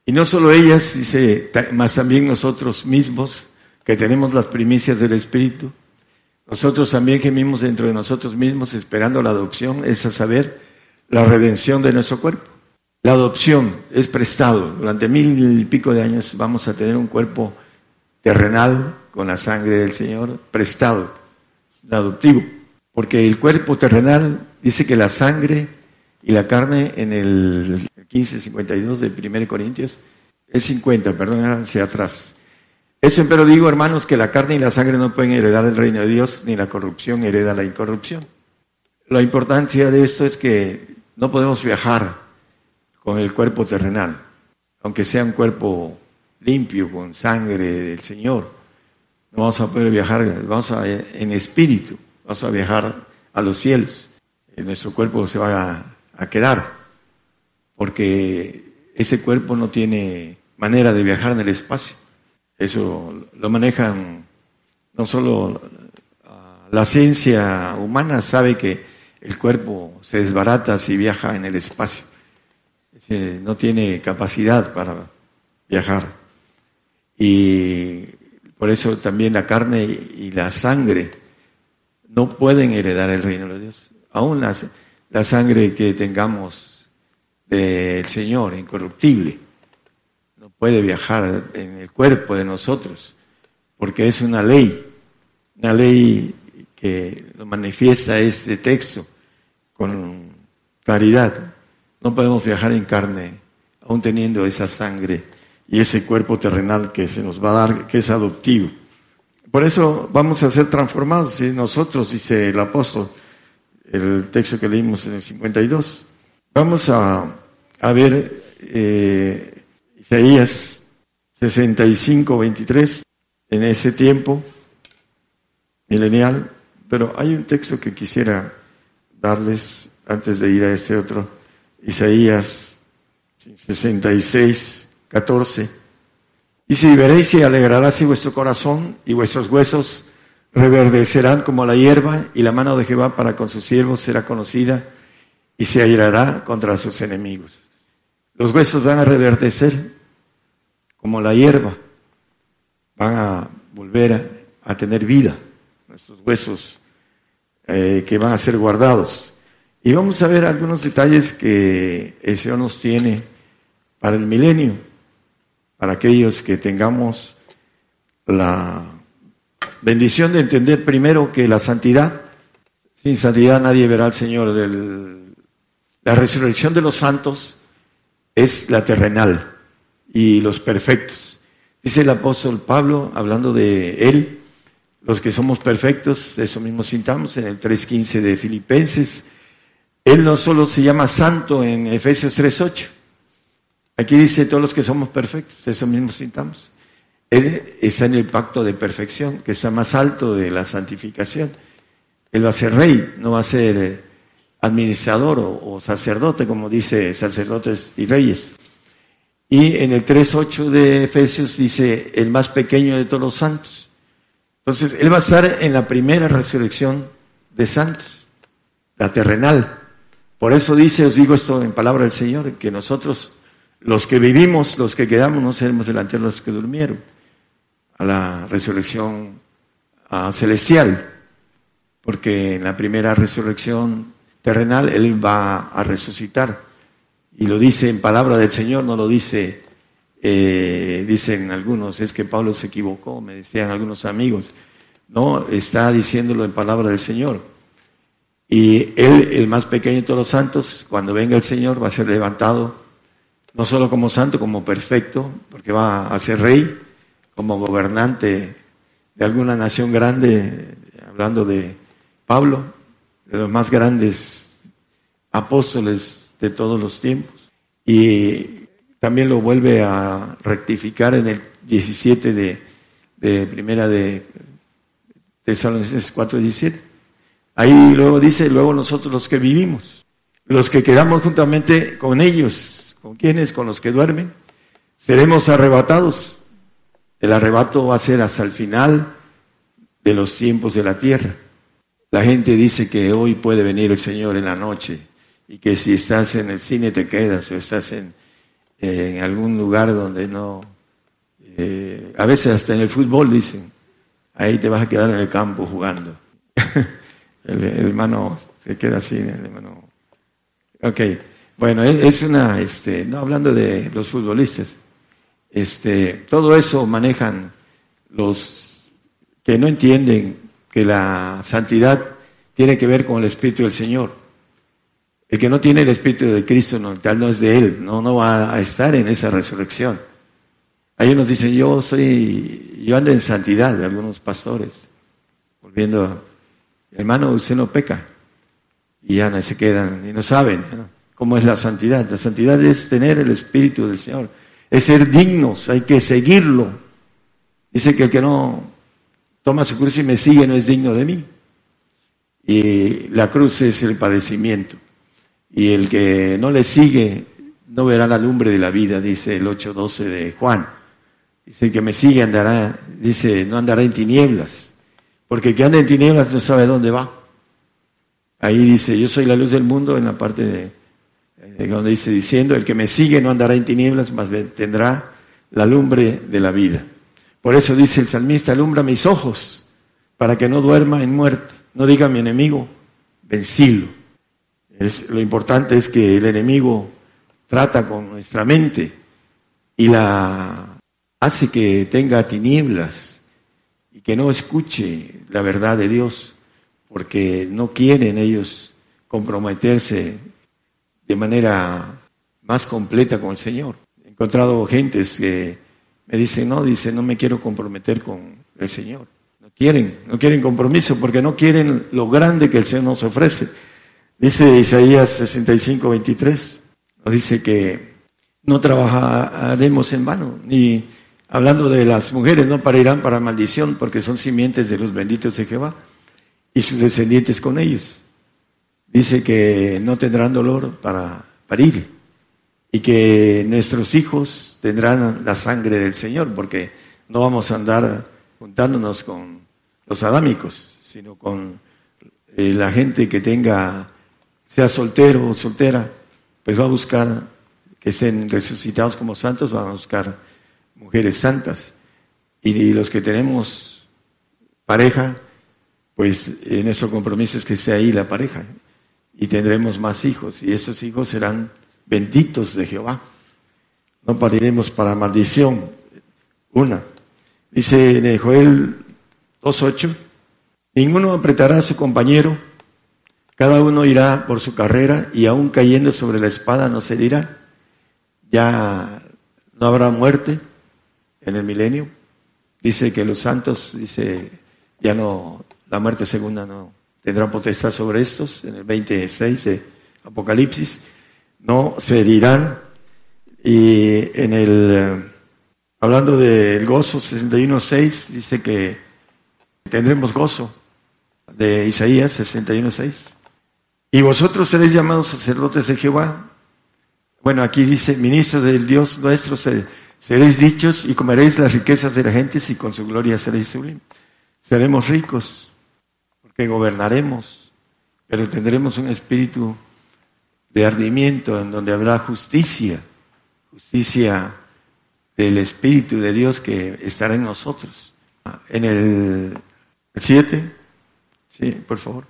Y no solo ellas, dice, más también nosotros mismos, que tenemos las primicias del Espíritu, nosotros también gemimos dentro de nosotros mismos esperando la adopción, es a saber, la redención de nuestro cuerpo. La adopción es prestado. Durante mil y pico de años vamos a tener un cuerpo terrenal con la sangre del Señor prestado, adoptivo. Porque el cuerpo terrenal dice que la sangre y la carne en el 1552 de 1 Corintios es 50, perdón, hacia atrás. Eso pero digo, hermanos, que la carne y la sangre no pueden heredar el reino de Dios, ni la corrupción hereda la incorrupción. la importancia de esto es que no podemos viajar con el cuerpo terrenal, aunque sea un cuerpo limpio, con sangre del Señor. No vamos a poder viajar, vamos a, en espíritu, vamos a viajar a los cielos. Nuestro cuerpo se va a, a quedar, porque ese cuerpo no tiene manera de viajar en el espacio. Eso lo manejan no solo ah, la ciencia humana, sabe que el cuerpo se desbarata si viaja en el espacio. No tiene capacidad para viajar. Y por eso también la carne y la sangre no pueden heredar el reino de Dios. Aún la, la sangre que tengamos del Señor, incorruptible, no puede viajar en el cuerpo de nosotros, porque es una ley, una ley que lo manifiesta este texto con claridad. No podemos viajar en carne, aún teniendo esa sangre y ese cuerpo terrenal que se nos va a dar, que es adoptivo. Por eso vamos a ser transformados, y nosotros, dice el apóstol, el texto que leímos en el 52. Vamos a, a ver eh, Isaías 65, 23, en ese tiempo milenial, pero hay un texto que quisiera darles antes de ir a ese otro, Isaías 66, 14. Dice, y veréis y alegrarás y vuestro corazón y vuestros huesos reverdecerán como la hierba y la mano de Jehová para con sus siervos será conocida y se airará contra sus enemigos. Los huesos van a reverdecer como la hierba, van a volver a, tener vida, nuestros huesos eh, que van a ser guardados. Y vamos a ver algunos detalles que el Señor nos tiene para el milenio, para aquellos que tengamos la bendición de entender primero que la santidad, sin santidad nadie verá al Señor. Del, la resurrección de los santos es la terrenal y los perfectos. Dice el apóstol Pablo, hablando de él, los que somos perfectos, eso mismo sintamos en el 3.15 de Filipenses. Él no solo se llama santo en Efesios 3.8. Aquí dice todos los que somos perfectos, eso mismo sintamos. Él está en el pacto de perfección, que está más alto de la santificación. Él va a ser rey, no va a ser eh, administrador o, sacerdote, como dice sacerdotes y reyes. Y en el 3.8 de Efesios dice, el más pequeño de todos los santos. Entonces, Él va a estar en la primera resurrección de santos, la terrenal. Por eso dice, os digo esto en palabra del Señor, que nosotros, los que vivimos, los que quedamos, no seremos delante de los que durmieron, a la resurrección celestial, porque en la primera resurrección terrenal Él va a resucitar. Y lo dice en palabra del Señor, no lo dice eh, dicen algunos, es que Pablo se equivocó, me decían algunos amigos. No, está diciéndolo en palabra del Señor. Y él, el más pequeño de todos los santos, cuando venga el Señor, va a ser levantado, no solo como santo, como perfecto, porque va a ser rey, como gobernante de alguna nación grande, hablando de Pablo, de los más grandes apóstoles de todos los tiempos. Y también lo vuelve a rectificar en el 17 de, primera de Tesalonicenses 4, 17. Ahí luego dice, luego nosotros los que vivimos, los que quedamos juntamente con ellos, con quienes, con los que duermen, seremos arrebatados. El arrebato va a ser hasta el final de los tiempos de la tierra. La gente dice que hoy puede venir el Señor en la noche y que si estás en el cine te quedas o estás en, algún lugar donde no, eh, a veces hasta en el fútbol dicen, ahí te vas a quedar en el campo jugando. el, hermano se queda así, el hermano. Ok, bueno, es una, este, no hablando de los futbolistas, este, todo eso manejan los que no entienden que la santidad tiene que ver con el Espíritu del Señor. El que no tiene el Espíritu de Cristo, no, tal no es de Él, no, no va a estar en esa resurrección. Hay unos dicen, yo soy, yo ando en santidad, algunos pastores, volviendo, hermano, usted no peca. y ya no se quedan y no saben cómo es la santidad. La santidad es tener el Espíritu del Señor, es ser dignos, hay que seguirlo. Dice que el que no toma su cruz y me sigue no es digno de mí. Y la cruz es el padecimiento. Y el que no le sigue no verá la lumbre de la vida, dice el 8.12 de Juan. Dice, el que me sigue andará, dice, no andará en tinieblas. Porque el que anda en tinieblas no sabe dónde va. Ahí dice, yo soy la luz del mundo en la parte de, donde dice diciendo, el que me sigue no andará en tinieblas, más tendrá la lumbre de la vida. Por eso dice el salmista, alumbra mis ojos para que no duerma en muerte. No diga mi enemigo, vencilo. Lo importante es que el enemigo trata con nuestra mente y la hace que tenga tinieblas y que no escuche la verdad de Dios porque no quieren ellos comprometerse de manera más completa con el Señor. He encontrado gentes que me dicen, no, dice, no me quiero comprometer con el Señor. No quieren, no quieren compromiso porque no quieren lo grande que el Señor nos ofrece. Dice Isaías 65, 23, nos dice que no trabajaremos en vano, ni hablando de las mujeres, no parirán para maldición, porque son simientes de los benditos de Jehová y sus descendientes con ellos. Dice que no tendrán dolor para parir y que nuestros hijos tendrán la sangre del Señor, porque no vamos a andar juntándonos con los adámicos, sino con eh, la gente que tenga, sea soltero o soltera, pues va a buscar que estén resucitados como santos, van a buscar mujeres santas. Y los que tenemos pareja, pues en nuestro compromiso es que sea ahí la pareja y tendremos más hijos y esos hijos serán benditos de Jehová. No pariremos para maldición. Una. Dice en Joel 2.8, ninguno apretará a su compañero, cada uno irá por su carrera y aún cayendo sobre la espada no se dirá. Ya no habrá muerte en el milenio. Dice que los santos, dice, ya no la muerte segunda no tendrá potestad sobre estos, en el 26 de Apocalipsis, no se herirán. Y en el, hablando del gozo 61.6, dice que tendremos gozo, de Isaías 61.6. Y vosotros seréis llamados sacerdotes de Jehová. Bueno, aquí dice, ministros del Dios nuestro, seréis dichos y comeréis las riquezas de la gente y con su gloria seréis sublimes. Seremos ricos que gobernaremos, pero tendremos un espíritu de ardimiento en donde habrá justicia, justicia del Espíritu de Dios que estará en nosotros. En el 7, sí, por favor.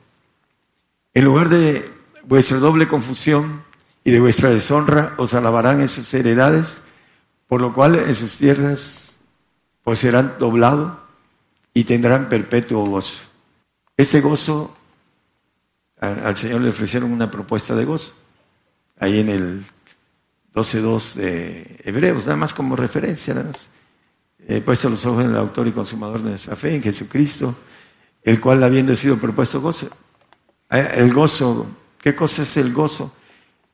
En lugar de vuestra doble confusión y de vuestra deshonra, os alabarán en sus heredades, por lo cual en sus tierras pues serán doblado y tendrán perpetuo gozo. Ese gozo, al, Señor le ofrecieron una propuesta de gozo, ahí en el 12.2 de Hebreos, nada más como referencia, nada más. He puesto los ojos en el autor y consumador de nuestra fe, en Jesucristo, el cual habiendo sido propuesto gozo. Eh, el gozo, ¿qué cosa es el gozo?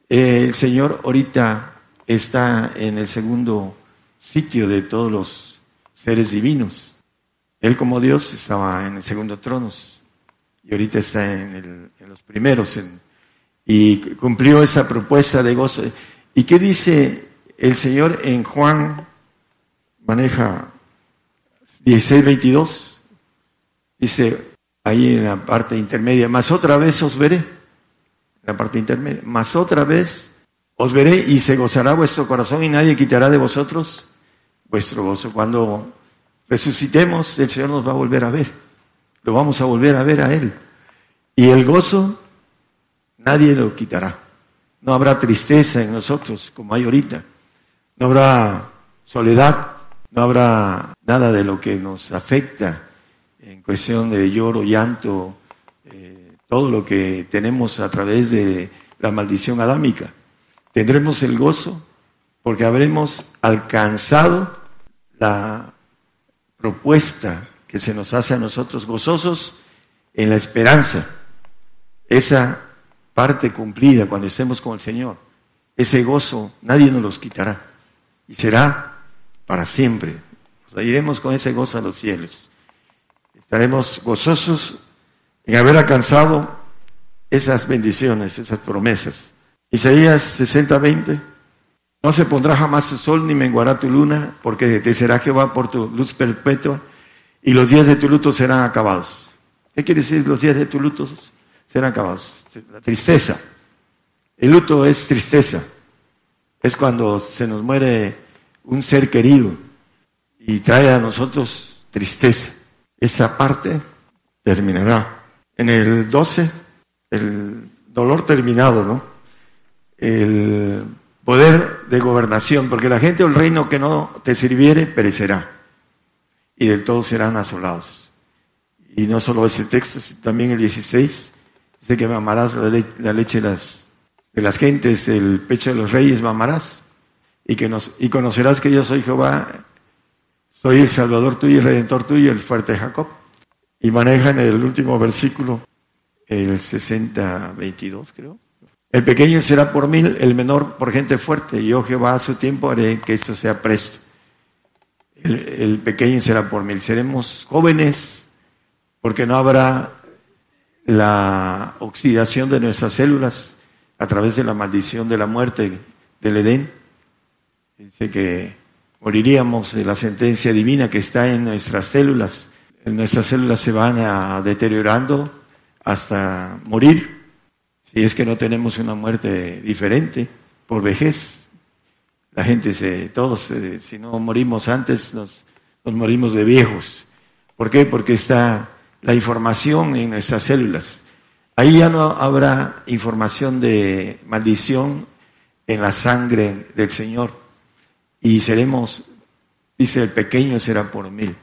Eh, el Señor ahorita está en el segundo sitio de todos los seres divinos. Él como Dios estaba en el segundo trono, y ahorita está en, los primeros y cumplió esa propuesta de gozo. ¿Y qué dice el Señor en Juan? Maneja 16, 22. Dice ahí en la parte intermedia, más otra vez os veré. La parte intermedia, más otra vez os veré y se gozará vuestro corazón y nadie quitará de vosotros vuestro gozo. Cuando resucitemos, el Señor nos va a volver a ver lo vamos a volver a ver a Él. Y el gozo, nadie lo quitará. No habrá tristeza en nosotros como hay ahorita. No habrá soledad, no habrá nada de lo que nos afecta en cuestión de lloro, llanto, eh, todo lo que tenemos a través de la maldición adámica. Tendremos el gozo porque habremos alcanzado la propuesta que se nos hace a nosotros gozosos en la esperanza. Esa parte cumplida cuando estemos con el Señor. Ese gozo nadie nos los quitará y será para siempre. Nos iremos con ese gozo a los cielos. Estaremos gozosos en haber alcanzado esas bendiciones, esas promesas. Isaías 60, 20. No se pondrá jamás el sol ni menguará tu luna, porque te será Jehová por tu luz perpetua y los días de tu luto serán acabados. ¿Qué quiere decir los días de tu luto serán acabados? La tristeza. El luto es tristeza. Es cuando se nos muere un ser querido y trae a nosotros tristeza. Esa parte terminará. En el 12, el dolor terminado, ¿no? El poder de gobernación, porque la gente del reino que no te sirviere perecerá y del todo serán asolados. Y no solo ese texto, sino también el 16, dice que mamarás la, leche de las, gentes, el pecho de los reyes mamarás, y, que nos, conocerás que yo soy Jehová, soy el Salvador tuyo el Redentor tuyo, el fuerte de Jacob. Y manejan el último versículo, el 60-22 creo. El pequeño será por mil, el menor por gente fuerte. Yo Jehová a su tiempo haré que esto sea presto. El, pequeño será por mil. Seremos jóvenes porque no habrá la oxidación de nuestras células a través de la maldición de la muerte del Edén. Dice que moriríamos de la sentencia divina que está en nuestras células. En nuestras células se van a deteriorando hasta morir si es que no tenemos una muerte diferente por vejez. La gente se, todos, eh, si no morimos antes, nos, morimos de viejos. ¿Por qué? Porque está la información en nuestras células. Ahí ya no habrá información de maldición en la sangre del Señor. Y seremos, dice el pequeño será por mil.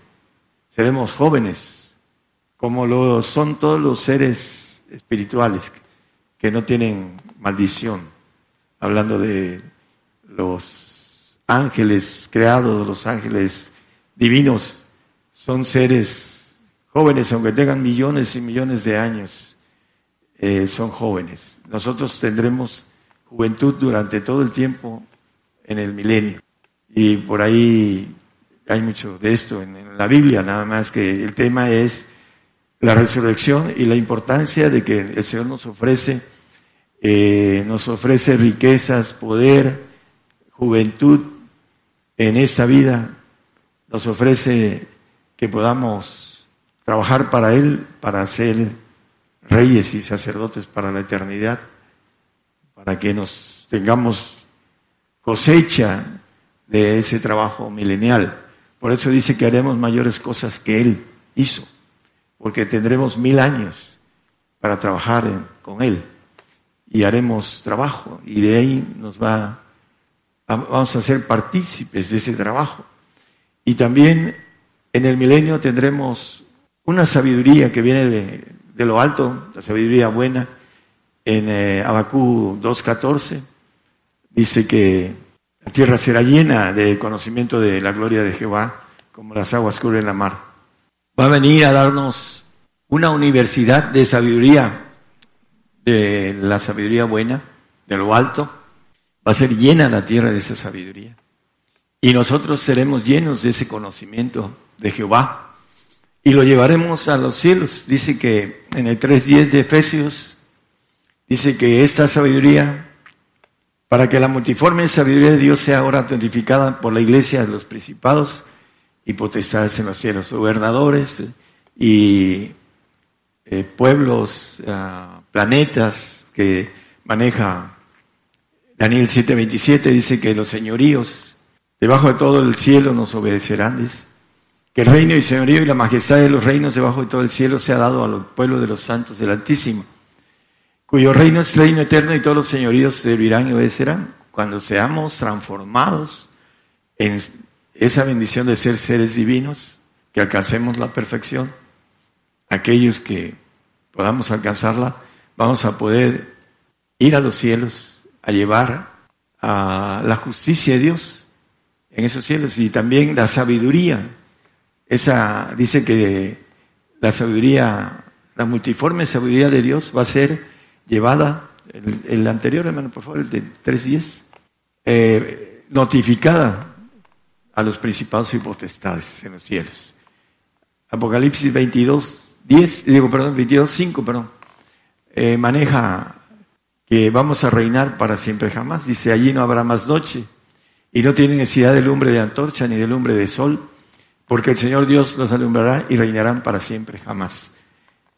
Seremos jóvenes, como lo son todos los seres espirituales que no tienen maldición, hablando de los ángeles creados, los ángeles divinos, son seres jóvenes, aunque tengan millones y millones de años, eh, son jóvenes. Nosotros tendremos juventud durante todo el tiempo en el milenio. Y por ahí hay mucho de esto en la Biblia, nada más que el tema es la resurrección y la importancia de que el Señor nos ofrece, eh, nos ofrece riquezas, poder, juventud en esta vida, nos ofrece que podamos trabajar para Él, para ser reyes y sacerdotes para la eternidad, para que nos tengamos cosecha de ese trabajo milenial. Por eso dice que haremos mayores cosas que Él hizo porque tendremos mil años para trabajar con Él y haremos trabajo y de ahí nos va, vamos a ser partícipes de ese trabajo. Y también en el milenio tendremos una sabiduría que viene de, lo alto, la sabiduría buena. En eh, Abacú 2.14 dice que la tierra será llena de conocimiento de la gloria de Jehová, como las aguas cubren la mar va a venir a darnos una universidad de sabiduría, de la sabiduría buena, de lo alto. Va a ser llena la tierra de esa sabiduría. Y nosotros seremos llenos de ese conocimiento de Jehová. Y lo llevaremos a los cielos. Dice que en el 3.10 de Efesios, dice que esta sabiduría, para que la multiforme sabiduría de Dios sea ahora tonificada por la iglesia de los principados, y potestades en los cielos, gobernadores y eh, pueblos, ah, planetas que maneja Daniel 7:27, dice que los señoríos debajo de todo el cielo nos obedecerán, dice, que el reino y señorío y la majestad de los reinos debajo de todo el cielo se ha dado a los pueblos de los santos del Altísimo, cuyo reino es reino eterno y todos los señoríos servirán y obedecerán. Cuando seamos transformados en esa bendición de ser seres divinos, que alcancemos la perfección, aquellos que podamos alcanzarla, vamos a poder ir a los cielos, a llevar a la justicia de Dios en esos cielos y también la sabiduría. Esa dice que la sabiduría, la multiforme sabiduría de Dios va a ser llevada el, anterior, hermano, por favor, el de 3.10, eh, notificada a los principados y potestades en los cielos. Apocalipsis 22, 10, digo, perdón, 22, 5, perdón, eh, maneja que vamos a reinar para siempre jamás. Dice, allí no habrá más noche y no tiene necesidad de lumbre de antorcha ni de lumbre de sol, porque el Señor Dios los alumbrará y reinarán para siempre jamás.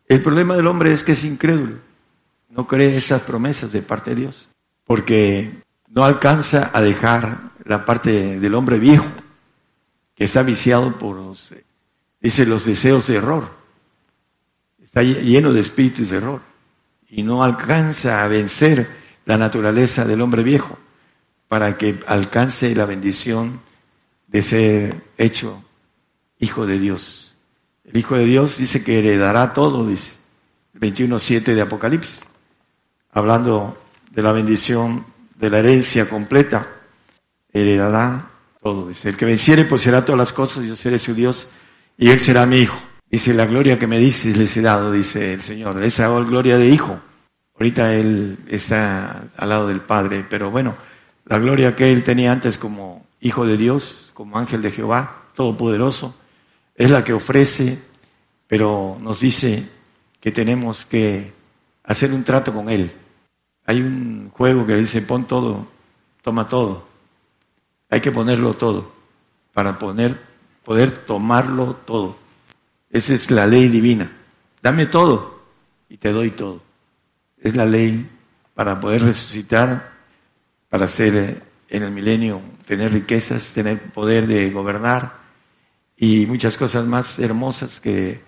El problema del hombre es que es incrédulo, no cree esas promesas de parte de Dios, porque no alcanza a dejar la parte del hombre viejo, que está viciado por los, dice, los deseos de error. Está lleno de espíritus de error y no alcanza a vencer la naturaleza del hombre viejo para que alcance la bendición de ser hecho hijo de Dios. El hijo de Dios dice que heredará todo, dice el 21.7 de Apocalipsis, hablando de la bendición de la herencia completa, heredará todo. Dice, el que venciere poseerá todas las cosas, yo seré su Dios y él será mi hijo. Dice, la gloria que me dices les he dado, dice el Señor. Esa gloria de hijo. Ahorita él está al lado del Padre, pero bueno, la gloria que él tenía antes como hijo de Dios, como ángel de Jehová, todopoderoso, es la que ofrece, pero nos dice que tenemos que hacer un trato con él. Hay un juego que dice pon todo, toma todo. Hay que ponerlo todo para poder tomarlo todo. Esa es la ley divina. Dame todo y te doy todo. Es la ley para poder resucitar, para ser eh, en el milenio, tener riquezas, tener poder de gobernar y muchas cosas más hermosas que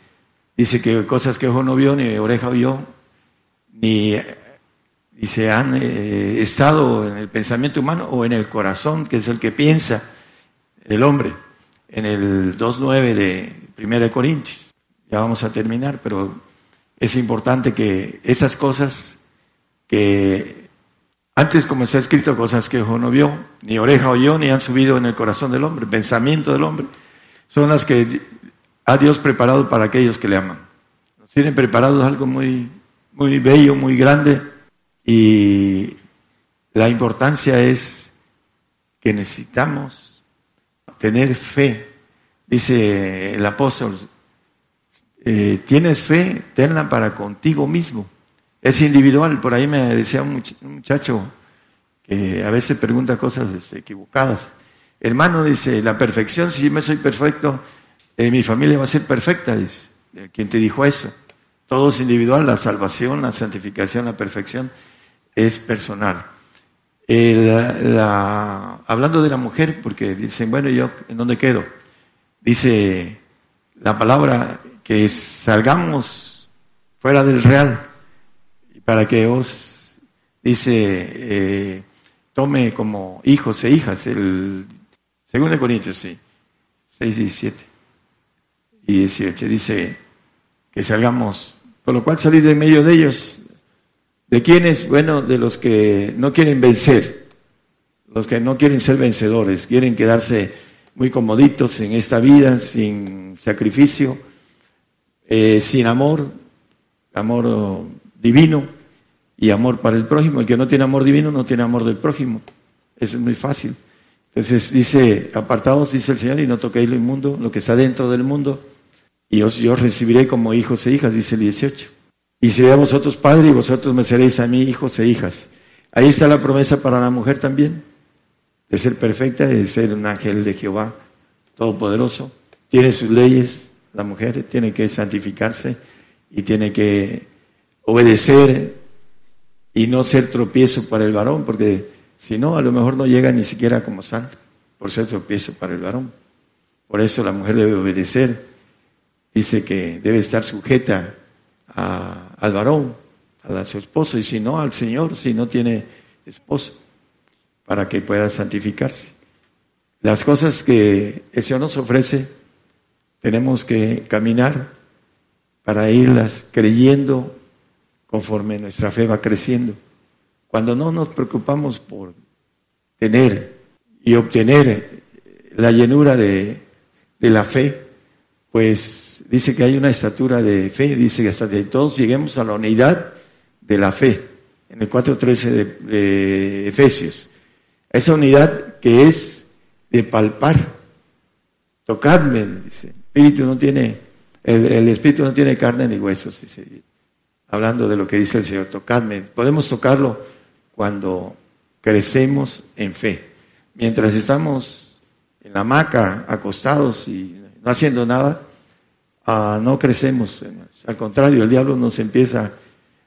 dice que cosas que ojo no vio, ni oreja vio, ni y se han eh, estado en el pensamiento humano o en el corazón, que es el que piensa el hombre, en el 2.9 de 1 Corintios. Ya vamos a terminar, pero es importante que esas cosas que antes, como se ha escrito, cosas que ojo no vio, ni oreja oyó, ni han subido en el corazón del hombre, pensamiento del hombre, son las que ha Dios preparado para aquellos que le aman. Nos tienen preparados algo muy, muy bello, muy grande y la importancia es que necesitamos tener fe. Dice el apóstol, eh, tienes fe, tenla para contigo mismo. Es individual. Por ahí me decía un muchacho que a veces pregunta cosas este, equivocadas. Hermano, dice, la perfección, si yo me soy perfecto, eh, mi familia va a ser perfecta, dice. ¿Quién te dijo eso? Todo es individual, la salvación, la santificación, la perfección es personal. hablando de la mujer, porque dicen, bueno, yo, ¿en dónde quedo? Dice la palabra que salgamos fuera del real para que os, dice, eh, tome como hijos e hijas, el segundo Corintios, sí, 6, 17 y 18, dice que salgamos, por lo cual salir de medio de ellos ¿De quiénes? Bueno, de los que no quieren vencer, los que no quieren ser vencedores, quieren quedarse muy comoditos en esta vida, sin sacrificio, eh, sin amor, amor divino y amor para el prójimo. El que no tiene amor divino no tiene amor del prójimo. Es muy fácil. Entonces dice, apartados, dice el Señor, y no toquéis lo inmundo, lo que está dentro del mundo, y os, yo recibiré como hijos e hijas, dice el 18. Y seré vosotros padre y vosotros me seréis a mí hijos e hijas. Ahí está la promesa para la mujer también, de ser perfecta, de ser un ángel de Jehová todopoderoso. Tiene sus leyes, la mujer tiene que santificarse y tiene que obedecer y no ser tropiezo para el varón, porque si no, a lo mejor no llega ni siquiera como santa, por ser tropiezo para el varón. Por eso la mujer debe obedecer. Dice que debe estar sujeta al varón, a su esposo, y si no, al Señor, si no tiene esposo, para que pueda santificarse. Las cosas que el nos ofrece, tenemos que caminar para irlas creyendo conforme nuestra fe va creciendo. Cuando no nos preocupamos por tener y obtener la llenura de, de la fe, pues dice que hay una estatura de fe, dice que hasta que todos lleguemos a la unidad de la fe, en el 4.13 de, de Efesios. Esa unidad que es de palpar. Tocadme, dice. El espíritu no tiene, el, espíritu no tiene carne ni huesos, dice. Hablando de lo que dice el Señor, tocadme. Podemos tocarlo cuando crecemos en fe. Mientras estamos en la hamaca, acostados y no haciendo nada, ah, no crecemos. Al contrario, el diablo nos empieza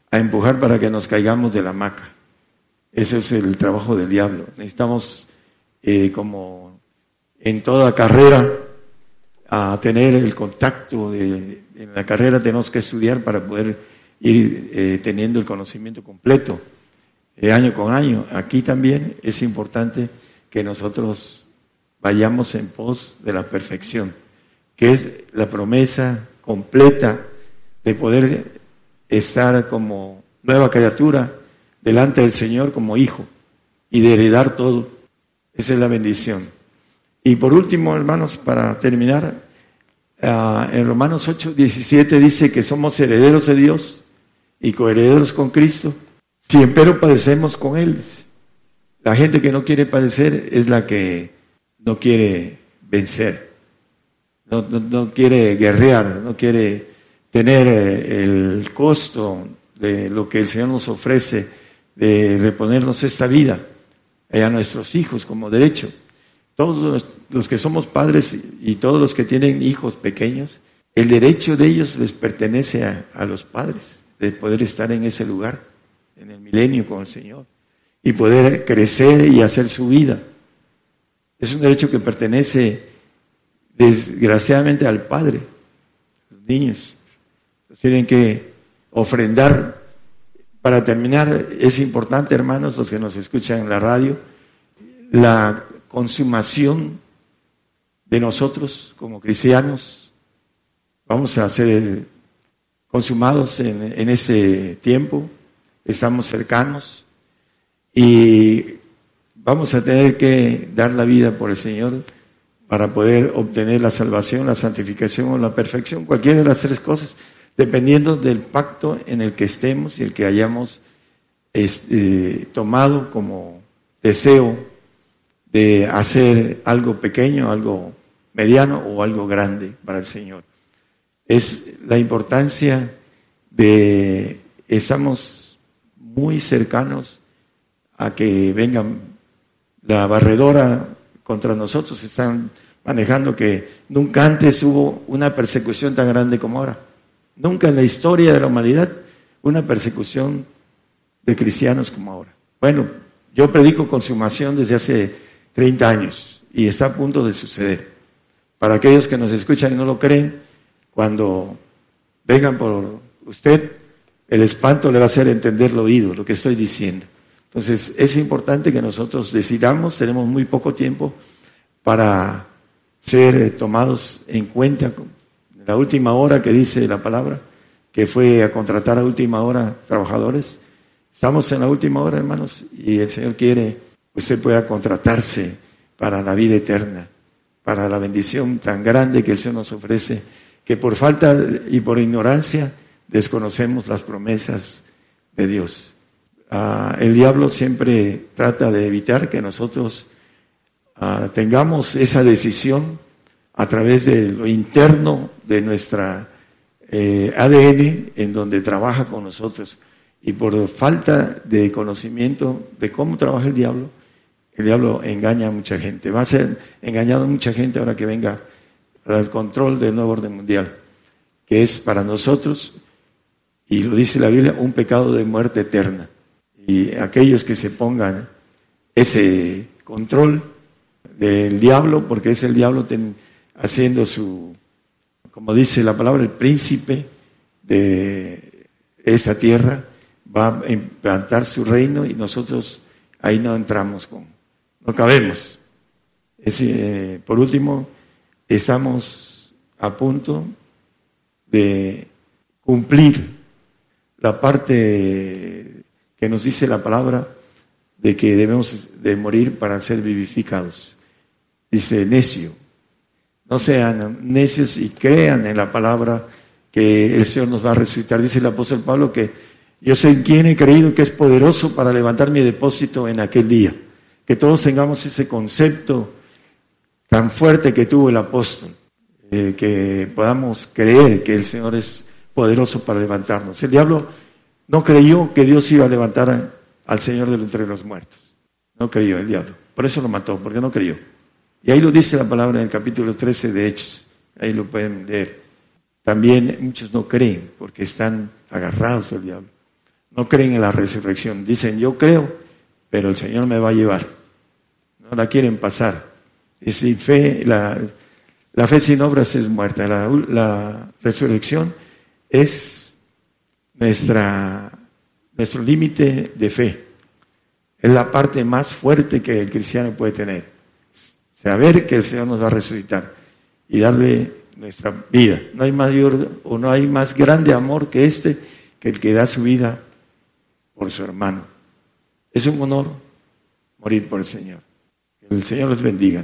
a empujar para que nos caigamos de la hamaca. Ese es el trabajo del diablo. Necesitamos, eh, como en toda carrera, a tener el contacto. De, en la carrera tenemos que estudiar para poder ir eh, teniendo el conocimiento completo eh, año con año. Aquí también es importante que nosotros vayamos en pos de la perfección, que es la promesa completa de poder estar como nueva criatura delante del Señor como hijo y de heredar todo. Esa es la bendición. Y por último, hermanos, para terminar, ah, en Romanos 8, 17 dice que somos herederos de Dios y coherederos con Cristo, si empero padecemos con Él. La gente que no quiere padecer es la que no quiere vencer, no, quiere guerrear, no quiere tener eh, el costo de lo que el Señor nos ofrece, de reponernos esta vida a nuestros hijos como derecho. Todos los que somos padres y todos los que tienen hijos pequeños, el derecho de ellos les pertenece a, los padres, de poder estar en ese lugar, en el milenio con el Señor, y poder crecer y hacer su vida. Es un derecho que pertenece desgraciadamente al Padre, los niños tienen que ofrendar. Para terminar, es importante, hermanos, los que nos escuchan en la radio, la consumación de nosotros como cristianos. Vamos a ser consumados en, en ese tiempo, estamos cercanos y vamos a tener que dar la vida por el Señor para poder obtener la salvación, la santificación o la perfección, cualquiera de las tres cosas dependiendo del pacto en el que estemos y el que hayamos este, tomado como deseo de hacer algo pequeño, algo mediano o algo grande para el Señor. Es la importancia de, estamos muy cercanos a que vengan la barredora contra nosotros, están manejando que nunca antes hubo una persecución tan grande como ahora. Nunca en la historia de la humanidad una persecución de cristianos como ahora. Bueno, yo predico consumación desde hace 30 años y está a punto de suceder. Para aquellos que nos escuchan y no lo creen, cuando vengan por usted, el espanto le va a hacer entender lo oído, lo que estoy diciendo. Entonces, es importante que nosotros decidamos, tenemos muy poco tiempo para ser tomados en cuenta la última hora que dice la palabra, que fue a contratar a última hora trabajadores. Estamos en la última hora, hermanos, y el Señor quiere que usted pueda contratarse para la vida eterna, para la bendición tan grande que el Señor nos ofrece, que por falta y por ignorancia desconocemos las promesas de Dios. Ah, el diablo siempre trata de evitar que nosotros ah, tengamos esa decisión a través de lo interno de nuestra eh, ADN, en donde trabaja con nosotros. Y por falta de conocimiento de cómo trabaja el diablo, el diablo engaña a mucha gente. Va a ser engañado a mucha gente ahora que venga al control del nuevo orden mundial, que es para nosotros, y lo dice la Biblia, un pecado de muerte eterna. Y aquellos que se pongan ese control del diablo, porque es el diablo, haciendo su, como dice la palabra, el príncipe de esa tierra, va a implantar su reino y nosotros ahí no entramos con, no cabemos. Eh, por último, estamos a punto de cumplir la parte que nos dice la palabra de que debemos de morir para ser vivificados. Dice necio, no sean necios y crean en la palabra que el Señor nos va a resucitar. Dice el apóstol Pablo que Yo sé quién he creído que es poderoso para levantar mi depósito en aquel día. Que todos tengamos ese concepto tan fuerte que tuvo el apóstol, eh, que podamos creer que el Señor es poderoso para levantarnos. El diablo no creyó que Dios iba a levantar al Señor de entre los muertos. No creyó el diablo. Por eso lo mató, porque no creyó. Y ahí lo dice la palabra en el capítulo 13 de Hechos. Ahí lo pueden leer. También muchos no creen porque están agarrados al diablo. No creen en la resurrección. Dicen, yo creo, pero el Señor me va a llevar. No la quieren pasar. Y sin fe, la, la fe sin obras es muerta. La, la resurrección es nuestra, nuestro límite de fe. Es la parte más fuerte que el cristiano puede tener. Saber que el Señor nos va a resucitar y darle nuestra vida. No hay mayor o no hay más grande amor que este, que el que da su vida por su hermano. Es un honor morir por el Señor. Que el Señor los bendiga.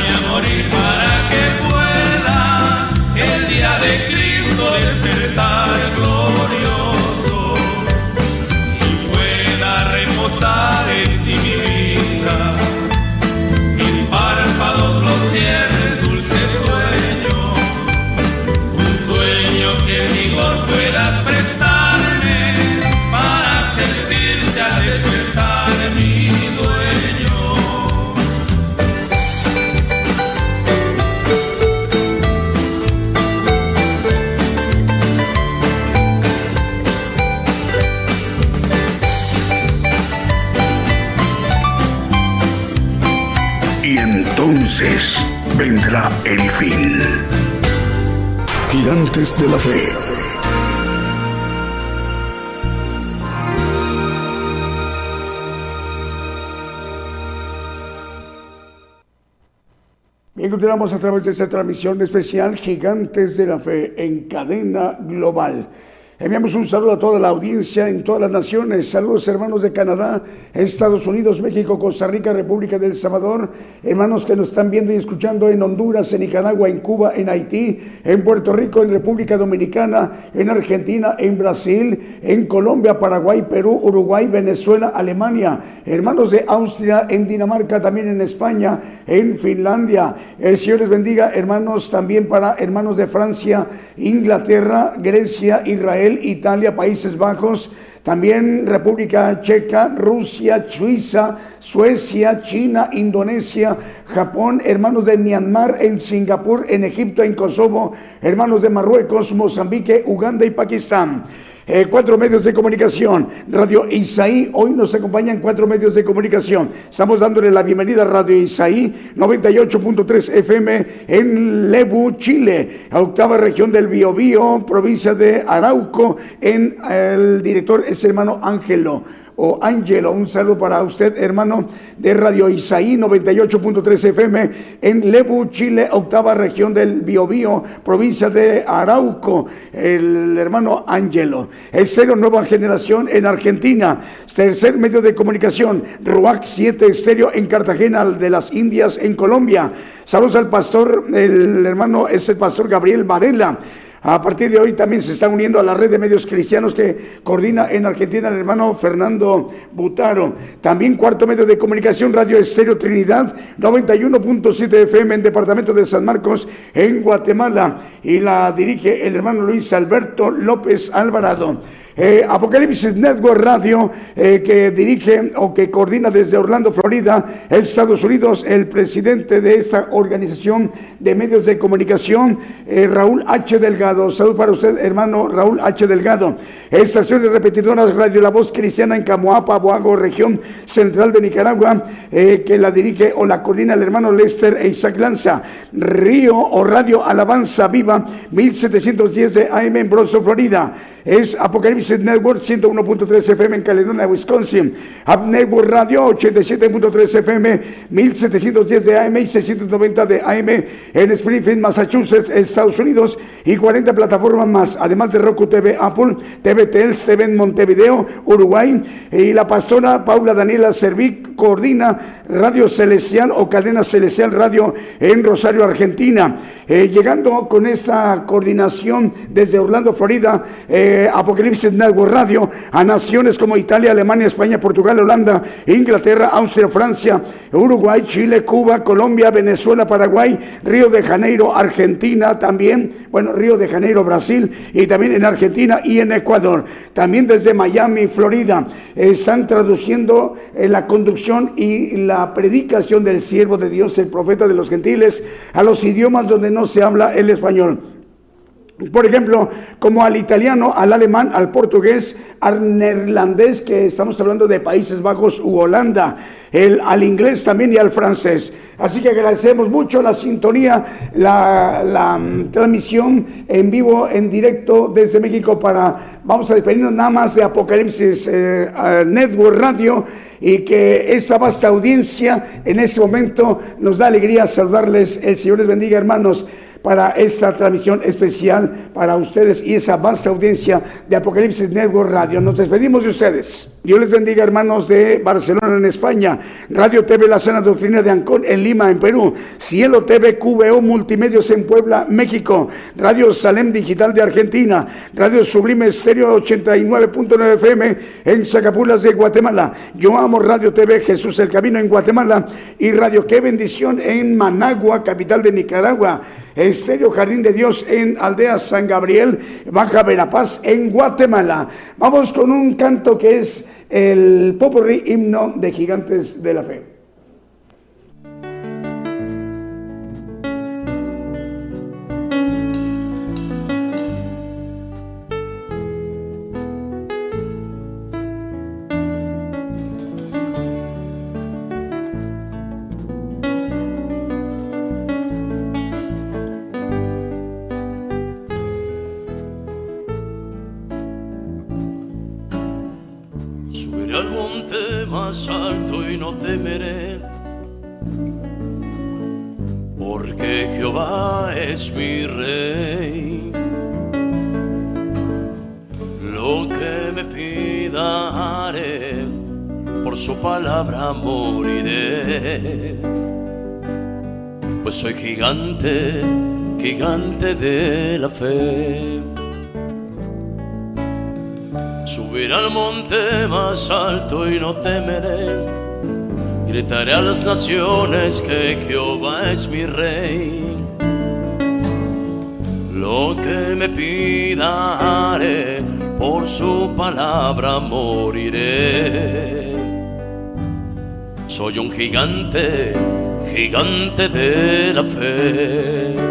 Vendrá el fin. Gigantes de la Fe. Bien, continuamos a través de esta transmisión especial Gigantes de la Fe en cadena global. Enviamos un saludo a toda la audiencia en todas las naciones. Saludos hermanos de Canadá, Estados Unidos, México, Costa Rica, República del Salvador. Hermanos que nos están viendo y escuchando en Honduras, en Nicaragua, en Cuba, en Haití, en Puerto Rico, en República Dominicana, en Argentina, en Brasil, en Colombia, Paraguay, Perú, Uruguay, Venezuela, Alemania. Hermanos de Austria, en Dinamarca, también en España, en Finlandia. El Señor les bendiga, hermanos, también para hermanos de Francia, Inglaterra, Grecia, Israel. Italia, Países Bajos, también República Checa, Rusia, Suiza, Suecia, China, Indonesia, Japón, hermanos de Myanmar, en Singapur, en Egipto, en Kosovo, hermanos de Marruecos, Mozambique, Uganda y Pakistán. Eh, cuatro medios de comunicación. Radio Isaí, hoy nos acompañan cuatro medios de comunicación. Estamos dándole la bienvenida a Radio Isaí, 98.3 FM en Lebu, Chile, octava región del Biobío, provincia de Arauco, en el director es hermano Ángelo o Ángelo. Un saludo para usted, hermano de Radio Isaí 98.3 FM en Lebu, Chile, octava región del Biobío, provincia de Arauco, el hermano Ángelo. El cero Nueva Generación en Argentina, tercer medio de comunicación, RUAC 7 Estéreo en Cartagena de las Indias, en Colombia. Saludos al pastor, el hermano es el pastor Gabriel Varela. A partir de hoy también se están uniendo a la red de medios cristianos que coordina en Argentina el hermano Fernando Butaro. También cuarto medio de comunicación, Radio Estéreo Trinidad, 91.7 FM en Departamento de San Marcos, en Guatemala. Y la dirige el hermano Luis Alberto López Alvarado. Eh, Apocalipsis Network Radio, eh, que dirige o que coordina desde Orlando, Florida, Estados Unidos, el presidente de esta organización de medios de comunicación, eh, Raúl H. Delgado. Salud para usted, hermano Raúl H. Delgado. Estaciones repetidoras Radio La Voz Cristiana en Camoapa, Boago, región central de Nicaragua, que la dirige o la coordina el hermano Lester e Isaac Lanza. Río o Radio Alabanza Viva, 1710 de AM en Florida. Es Apocalipsis Network 101.3 FM en Caledonia, Wisconsin. Up Network Radio 87.3 FM, 1710 de AM y 690 de AM en Springfield, Massachusetts, Estados Unidos y 40 plataformas más, además de Roku TV, Apple, TV Tels, TV en Montevideo, Uruguay y la pastora Paula Daniela Servic coordina Radio Celestial o Cadena Celestial Radio en Rosario, Argentina. Eh, llegando con esta coordinación desde Orlando, Florida, eh, Apocalipsis Radio a naciones como Italia, Alemania, España, Portugal, Holanda, Inglaterra, Austria, Francia, Uruguay, Chile, Cuba, Colombia, Venezuela, Paraguay, Río de Janeiro, Argentina también, bueno, Río de Janeiro, Brasil y también en Argentina y en Ecuador. También desde Miami, Florida, están traduciendo eh, la conducción y la predicación del siervo de Dios, el profeta de los gentiles, a los idiomas donde no se habla el español. Por ejemplo, como al italiano, al alemán, al portugués, al neerlandés, que estamos hablando de Países Bajos u Holanda, el, al inglés también y al francés. Así que agradecemos mucho la sintonía, la, mm, transmisión en vivo, en directo desde México para, vamos a despedirnos nada más de Apocalipsis eh, Network Radio y que esa vasta audiencia en ese momento nos da alegría saludarles. El Señor les bendiga, hermanos para esta transmisión especial para ustedes y esa vasta audiencia de Apocalipsis Network Radio. Nos despedimos de ustedes. Dios les bendiga, hermanos de Barcelona en España, Radio TV La Sana Doctrina de Ancón en Lima, en Perú, Cielo TV QVO Multimedios en Puebla, México, Radio Salem Digital de Argentina, Radio Sublime Estéreo 89.9 FM en Zacapulas de Guatemala. Yo amo Radio TV Jesús el Camino en Guatemala y Radio Qué Bendición en Managua, capital de Nicaragua. Estéreo Jardín de Dios en Aldea San Gabriel, Baja Verapaz en Guatemala. Vamos con un canto que es el popurrí himno de gigantes de la fe. Gigante de la fe. Subiré al monte más alto y no temeré. Gritaré a las naciones que Jehová es mi rey. Lo que me pida haré, por su palabra moriré. Soy un gigante, gigante de la fe.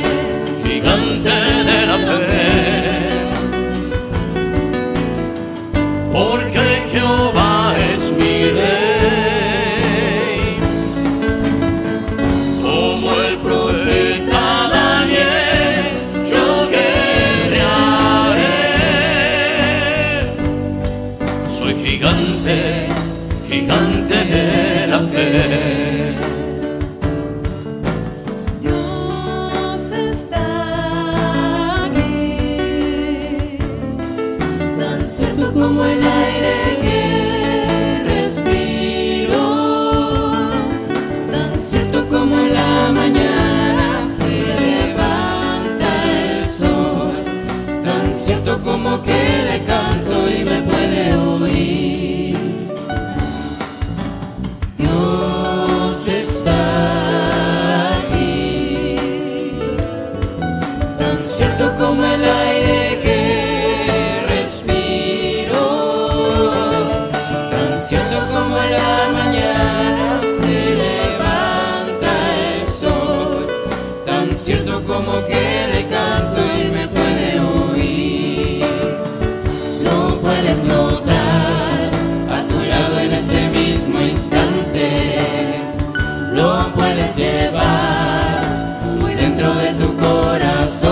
llevar muy dentro de tu corazón.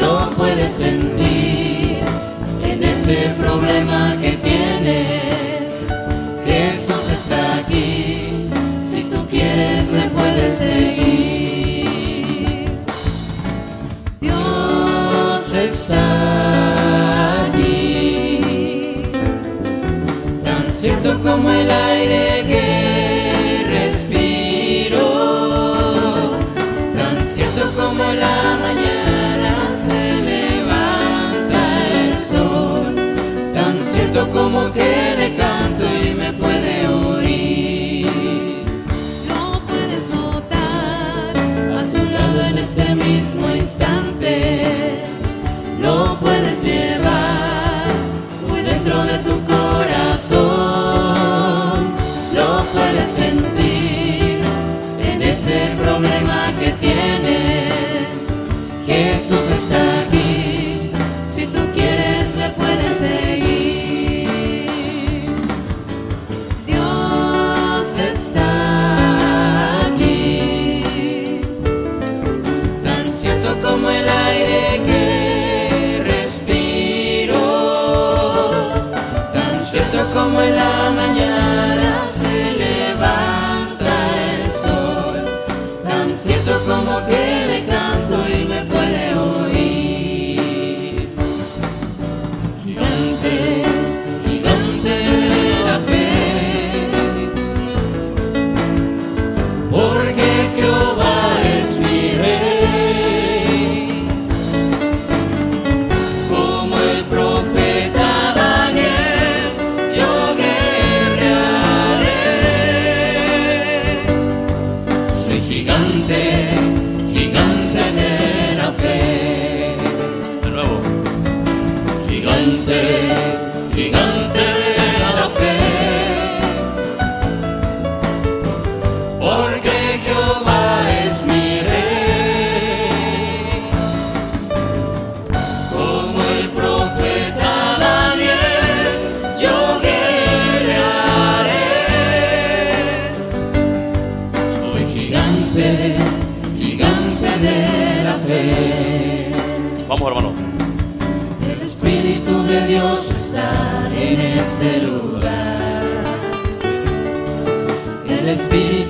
Lo puedes sentir en ese problema que tienes. Jesús está aquí, si tú quieres le puedes seguir. Dios está allí, tan cierto como el aire que in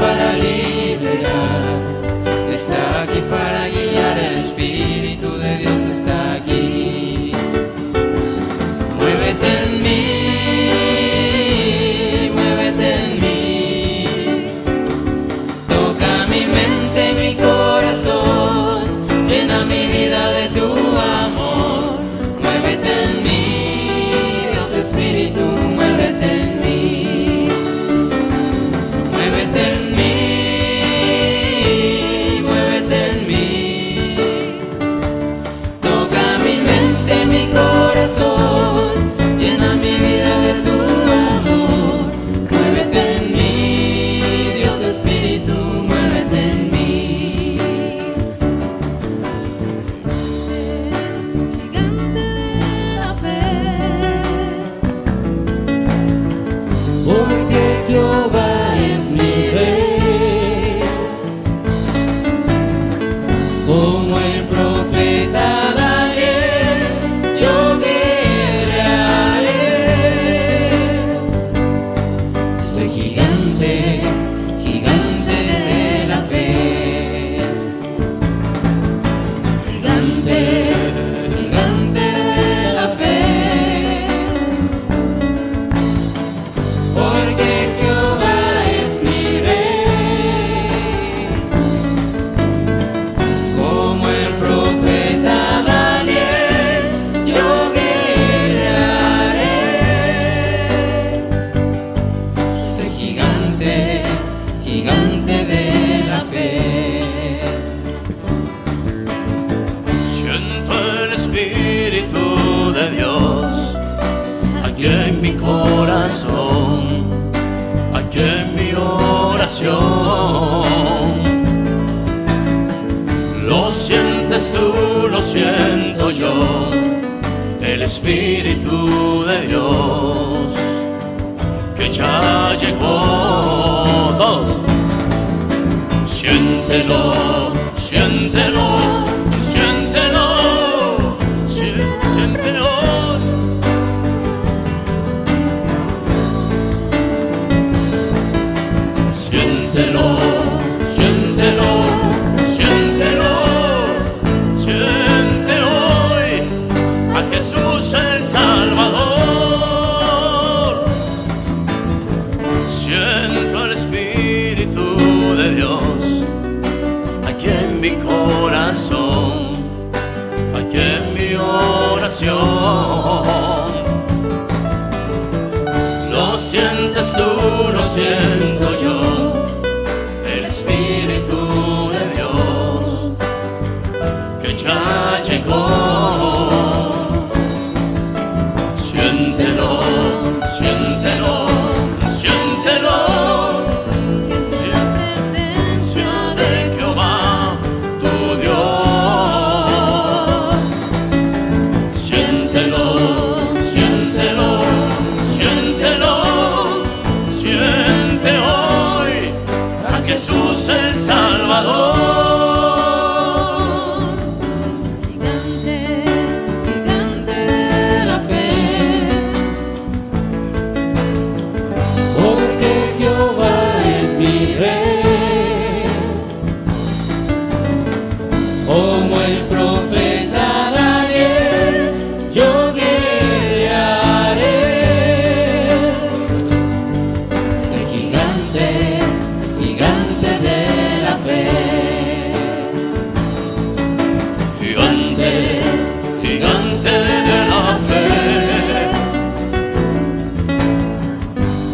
para liberar, está aquí para guiar el Espíritu.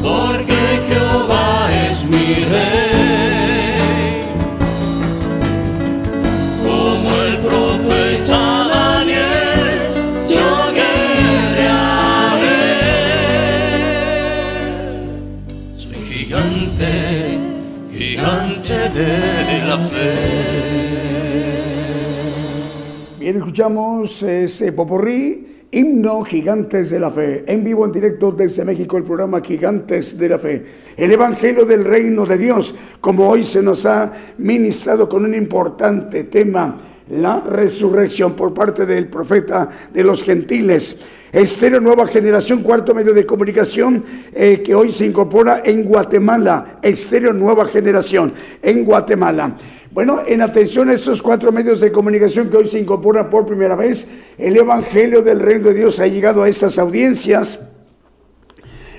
Porque Jehová es mi rey. Como el profeta Daniel, yo guerrearé. Soy gigante, gigante de la fe. Bien, escuchamos ese popurrí, himno Gigantes de la Fe, en vivo, en directo desde México, el programa Gigantes de la Fe. El Evangelio del Reino de Dios, como hoy se nos ha ministrado con un importante tema, la resurrección por parte del profeta de los gentiles. Estéreo Nueva Generación, cuarto medio de comunicación eh, que hoy se incorpora en Guatemala. Estéreo Nueva Generación en Guatemala. Bueno, en atención a estos cuatro medios de comunicación que hoy se incorporan por primera vez, el Evangelio del Reino de Dios ha llegado a estas audiencias.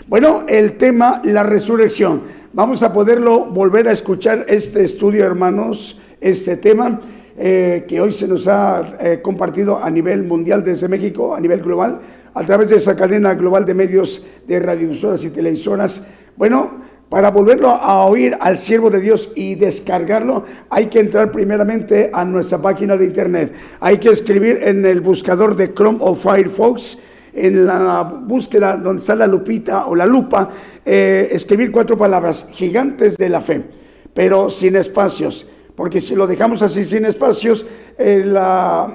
Bueno, el tema, la resurrección. Vamos a poderlo volver a escuchar este estudio, hermanos, este tema eh, que hoy se nos ha eh, compartido a nivel mundial desde México, a nivel global, a través de esa cadena global de medios de radiodifusoras y televisoras. Bueno, para volverlo a oír al siervo de Dios y descargarlo, hay que entrar primeramente a nuestra página de internet. Hay que escribir en el buscador de Chrome o Firefox, en la búsqueda donde está la lupita o la lupa, eh, escribir cuatro palabras, gigantes de la fe, pero sin espacios. Porque si lo dejamos así sin espacios, eh,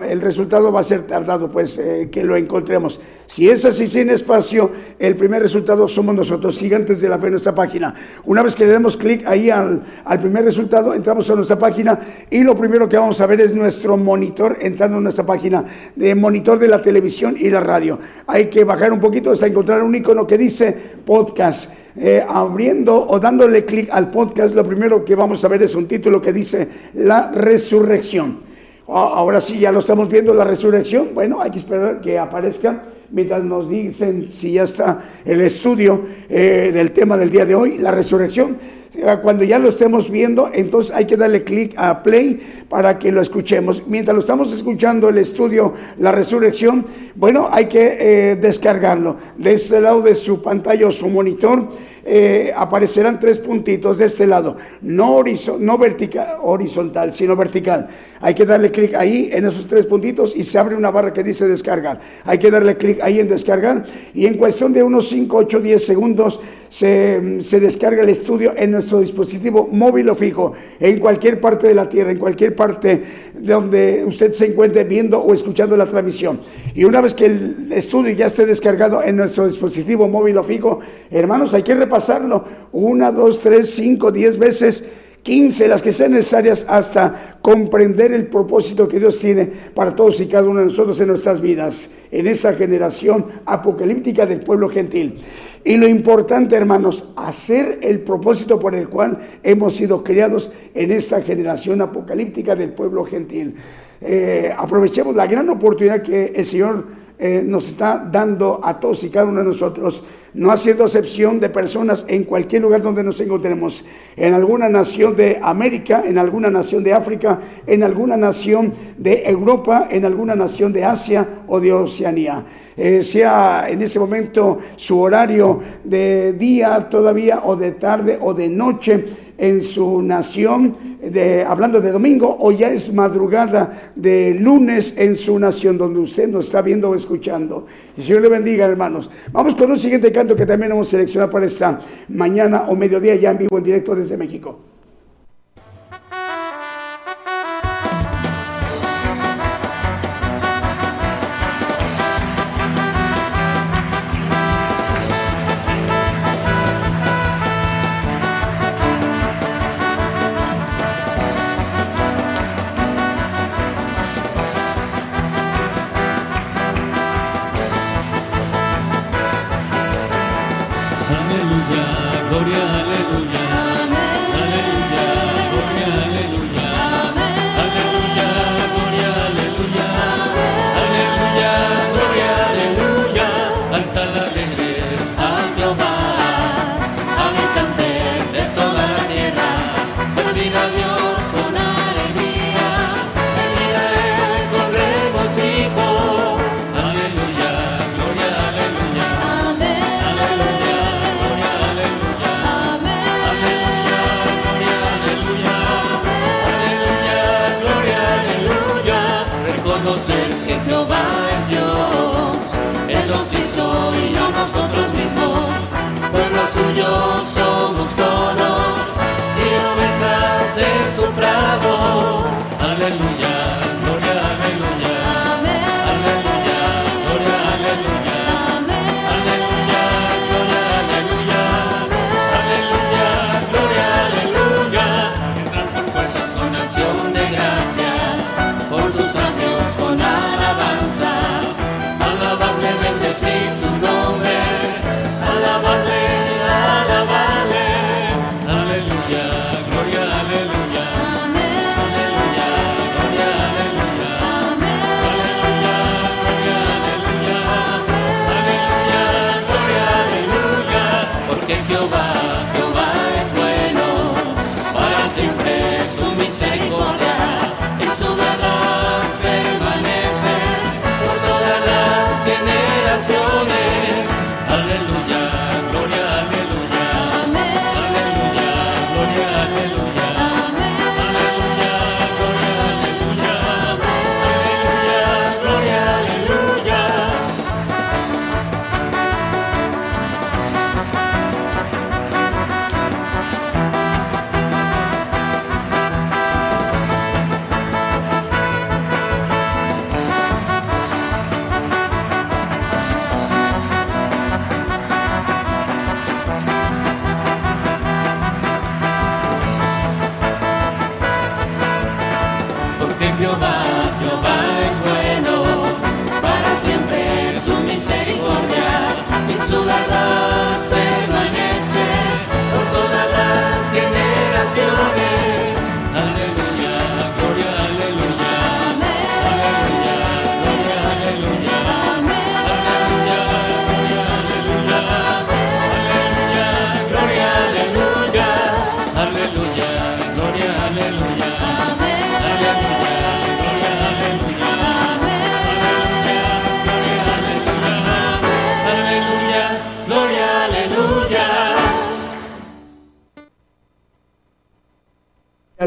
el resultado va a ser tardado, pues eh, que lo encontremos. Si es así sin espacio, el primer resultado somos nosotros, gigantes de la fe en nuestra página. Una vez que le demos clic ahí al, primer resultado, entramos a nuestra página y lo primero que vamos a ver es nuestro monitor entrando en nuestra página de monitor de la televisión y la radio. Hay que bajar un poquito hasta encontrar un icono que dice podcast. Eh, abriendo o dándole clic al podcast, lo primero que vamos a ver es un título que dice La Resurrección. Ah, Ahora sí, ya lo estamos viendo, la resurrección. Bueno, hay que esperar que aparezca mientras nos dicen si ya está el estudio eh, del tema del día de hoy, la resurrección. Eh, Cuando ya lo estemos viendo, entonces hay que darle clic a play para que lo escuchemos. Mientras lo estamos escuchando el estudio, la resurrección, bueno, hay que eh, descargarlo. De este lado de su pantalla o su monitor, eh, aparecerán tres puntitos de este lado, no, no vertical, horizontal, sino vertical. Hay que darle clic ahí en esos tres puntitos y se abre una barra que dice descargar. Hay que darle clic ahí en descargar y en cuestión de unos 5, 8, 10 segundos se, se, descarga el estudio en nuestro dispositivo móvil o fijo, en cualquier parte de la Tierra, en cualquier parte de donde usted se encuentre viendo o escuchando la transmisión. Y una vez que el estudio ya esté descargado en nuestro dispositivo móvil o fijo, hermanos, hay que repasarlo una, dos, tres, cinco, diez veces 15, las que sean necesarias hasta comprender el propósito que Dios tiene para todos y cada uno de nosotros en nuestras vidas, en esa generación apocalíptica del pueblo gentil. Y lo importante, hermanos, hacer el propósito por el cual hemos sido criados en esta generación apocalíptica del pueblo gentil. Eh, aprovechemos la gran oportunidad que el Señor eh, nos está dando a todos y cada uno de nosotros, no haciendo excepción de personas en cualquier lugar donde nos encontremos, en alguna nación de América, en alguna nación de África, en alguna nación de Europa, en alguna nación de Asia o de Oceanía. Eh, sea en ese momento su horario de día todavía o de tarde o de noche en su nación, de, hablando de domingo, o ya es madrugada de lunes en su nación, donde usted nos está viendo o escuchando. Y Señor le bendiga, hermanos. Vamos con un siguiente canto que también hemos seleccionado para esta mañana o mediodía, ya en vivo, en directo desde México.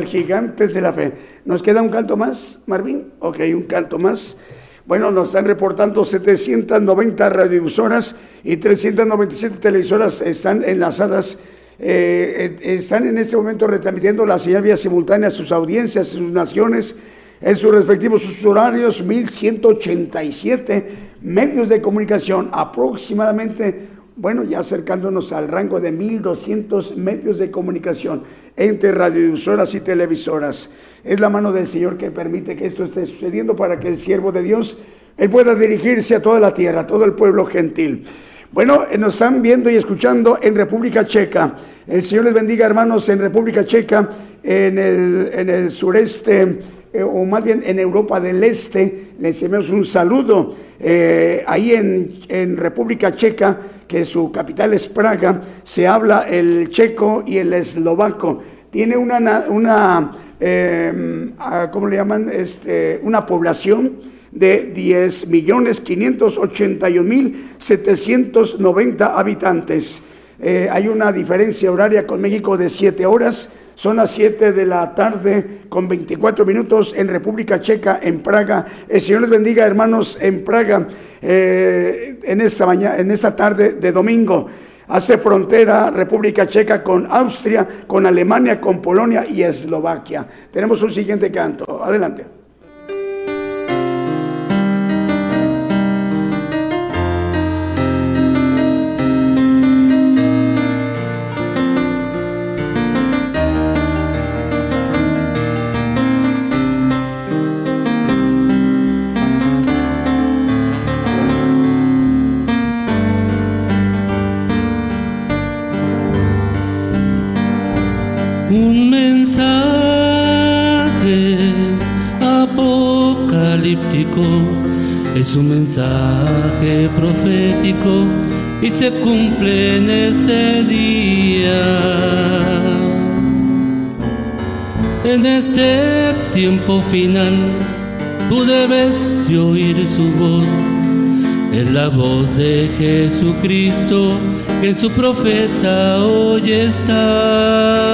Gigantes de la Fe. ¿Nos queda un canto más, Marvin? Ok, un canto más. Bueno, nos están reportando 790 radiodifusoras y 397 televisoras están enlazadas. Eh, eh, están en este momento retransmitiendo la señal vía simultánea a sus audiencias, a sus naciones, en sus respectivos sus horarios, 1187 medios de comunicación, aproximadamente, bueno, ya acercándonos al rango de 1200 medios de comunicación entre radiodifusoras y televisoras. Es la mano del Señor que permite que esto esté sucediendo para que el siervo de Dios él pueda dirigirse a toda la tierra, a todo el pueblo gentil. Bueno, eh, nos están viendo y escuchando en República Checa. El Señor les bendiga, hermanos, en República Checa, en el, en el sureste, eh, o más bien en Europa del Este. Les enviamos un saludo. Eh, ahí en, República Checa, que su capital es Praga, se habla el checo y el eslovaco. Tiene una, una eh, ¿cómo le llaman? Este, una población de 10 millones 581 mil 790 habitantes. Eh, hay una diferencia horaria con México de 7 horas. Son las 7 de la tarde con 24 minutos en República Checa, en Praga. El Señor les bendiga, hermanos, en Praga, eh, en, esta mañana, en esta tarde de domingo. Hace frontera República Checa con Austria, con Alemania, con Polonia y Eslovaquia. Tenemos un siguiente canto. Adelante. Es un mensaje profético y se cumple en este día. En este tiempo final, tú debes de oír su voz. Es la voz de Jesucristo que en su profeta hoy está.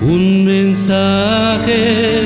Un mensaje,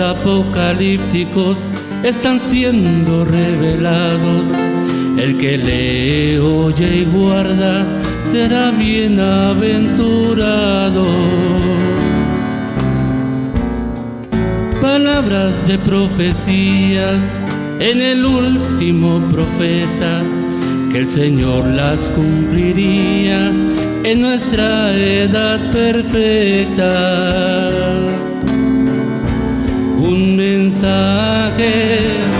Apocalípticos están siendo revelados. El que lee, oye y guarda será bienaventurado. Palabras de profecías en el último profeta, que el Señor las cumpliría en nuestra edad perfecta un mensaje.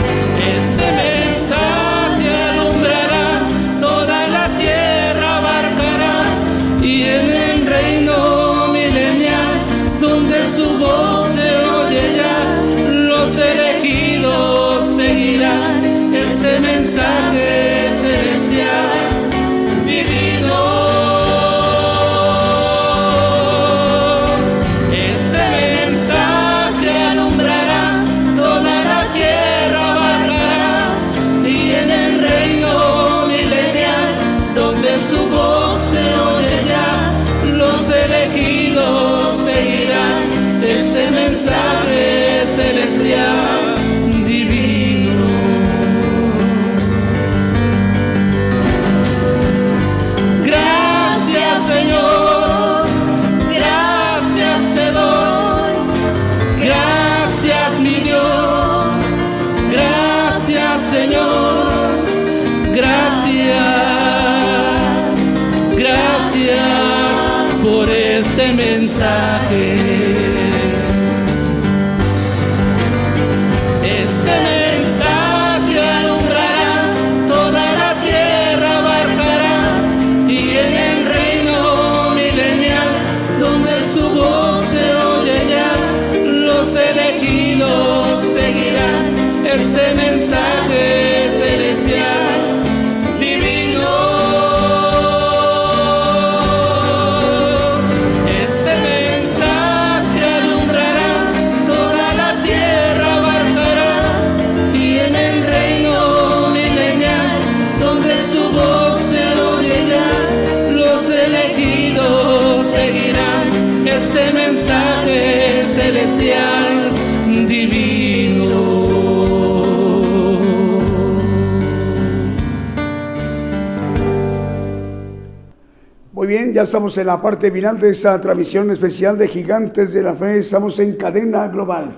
Ya estamos en la parte final de esta transmisión especial de Gigantes de la Fe. Estamos en cadena global.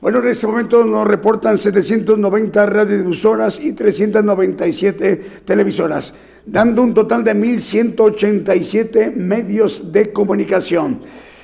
Bueno, en este momento nos reportan 790 radiodifusoras y 397 televisoras, dando un total de 1.187 medios de comunicación.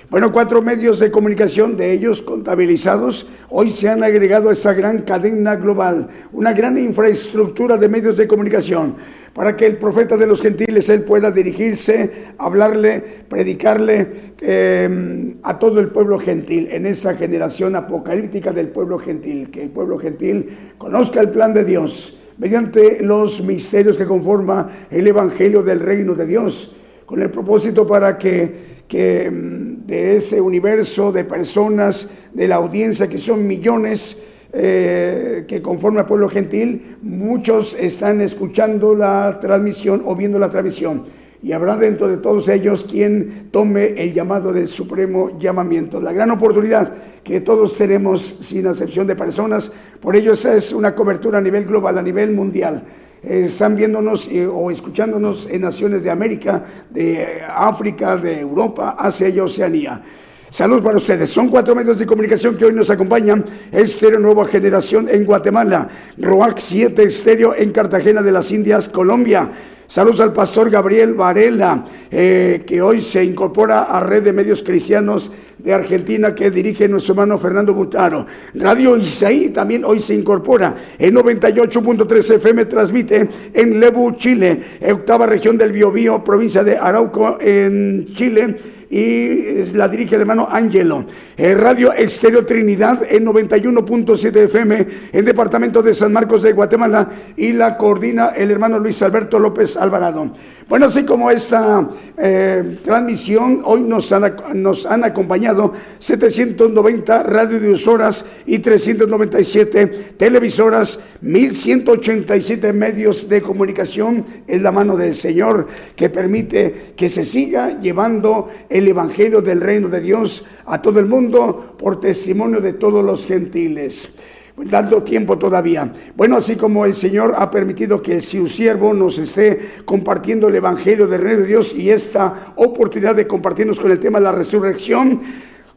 Bueno, cuatro medios de comunicación de ellos contabilizados hoy se han agregado a esta gran cadena global, una gran infraestructura de medios de comunicación para que el profeta de los gentiles él pueda dirigirse, hablarle, predicarle eh, a todo el pueblo gentil en esa generación apocalíptica del pueblo gentil, que el pueblo gentil conozca el plan de Dios mediante los misterios que conforma el evangelio del reino de Dios, con el propósito para que que mm, de ese universo de personas, de la audiencia, que son millones eh, que conforman al pueblo gentil, muchos están escuchando la transmisión o viendo la transmisión. Y habrá dentro de todos ellos quien tome el llamado del supremo llamamiento. La gran oportunidad que todos tenemos, sin excepción de personas, por ello esa es una cobertura a nivel global, a nivel mundial eh, están viéndonos eh, o escuchándonos en naciones de América, de África, de Europa, Asia y Oceanía. Salud para ustedes. Son cuatro medios de comunicación que hoy nos acompañan. Estéreo Nueva Generación en Guatemala, ROAC 7 Estéreo en Cartagena de las Indias, Colombia. Saludos al pastor Gabriel Varela, eh, que hoy se incorpora a Red de Medios Cristianos de Argentina que dirige nuestro hermano Fernando Butaro. Radio Isaí también hoy se incorpora. En 98.3 FM transmite en Lebu, Chile, octava región del Biobío, provincia de Arauco, en Chile y la dirige el hermano Angelo. Eh, Radio Exterior Trinidad en 91.7 FM en departamento de San Marcos de Guatemala y la coordina el hermano Luis Alberto López Alvarado. Bueno, así como esta eh, transmisión, hoy nos han, nos han acompañado 790 radiodifusoras y 397 televisoras, 1187 medios de comunicación en la mano del Señor que permite que se siga llevando Evangelio del Reino de Dios a todo el mundo por testimonio de todos los gentiles dando tiempo todavía. Bueno, así como el Señor ha permitido que su siervo nos esté compartiendo el Evangelio del Rey de Dios y esta oportunidad de compartirnos con el tema de la resurrección,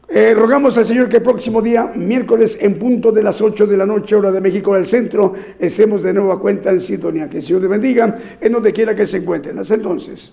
eh, rogamos al Señor que el próximo día, miércoles, en punto de las 8 de la noche, hora de México del centro, estemos de nuevo a cuenta en sintonía. Que el Señor le bendiga en donde quiera que se encuentren. Hasta entonces.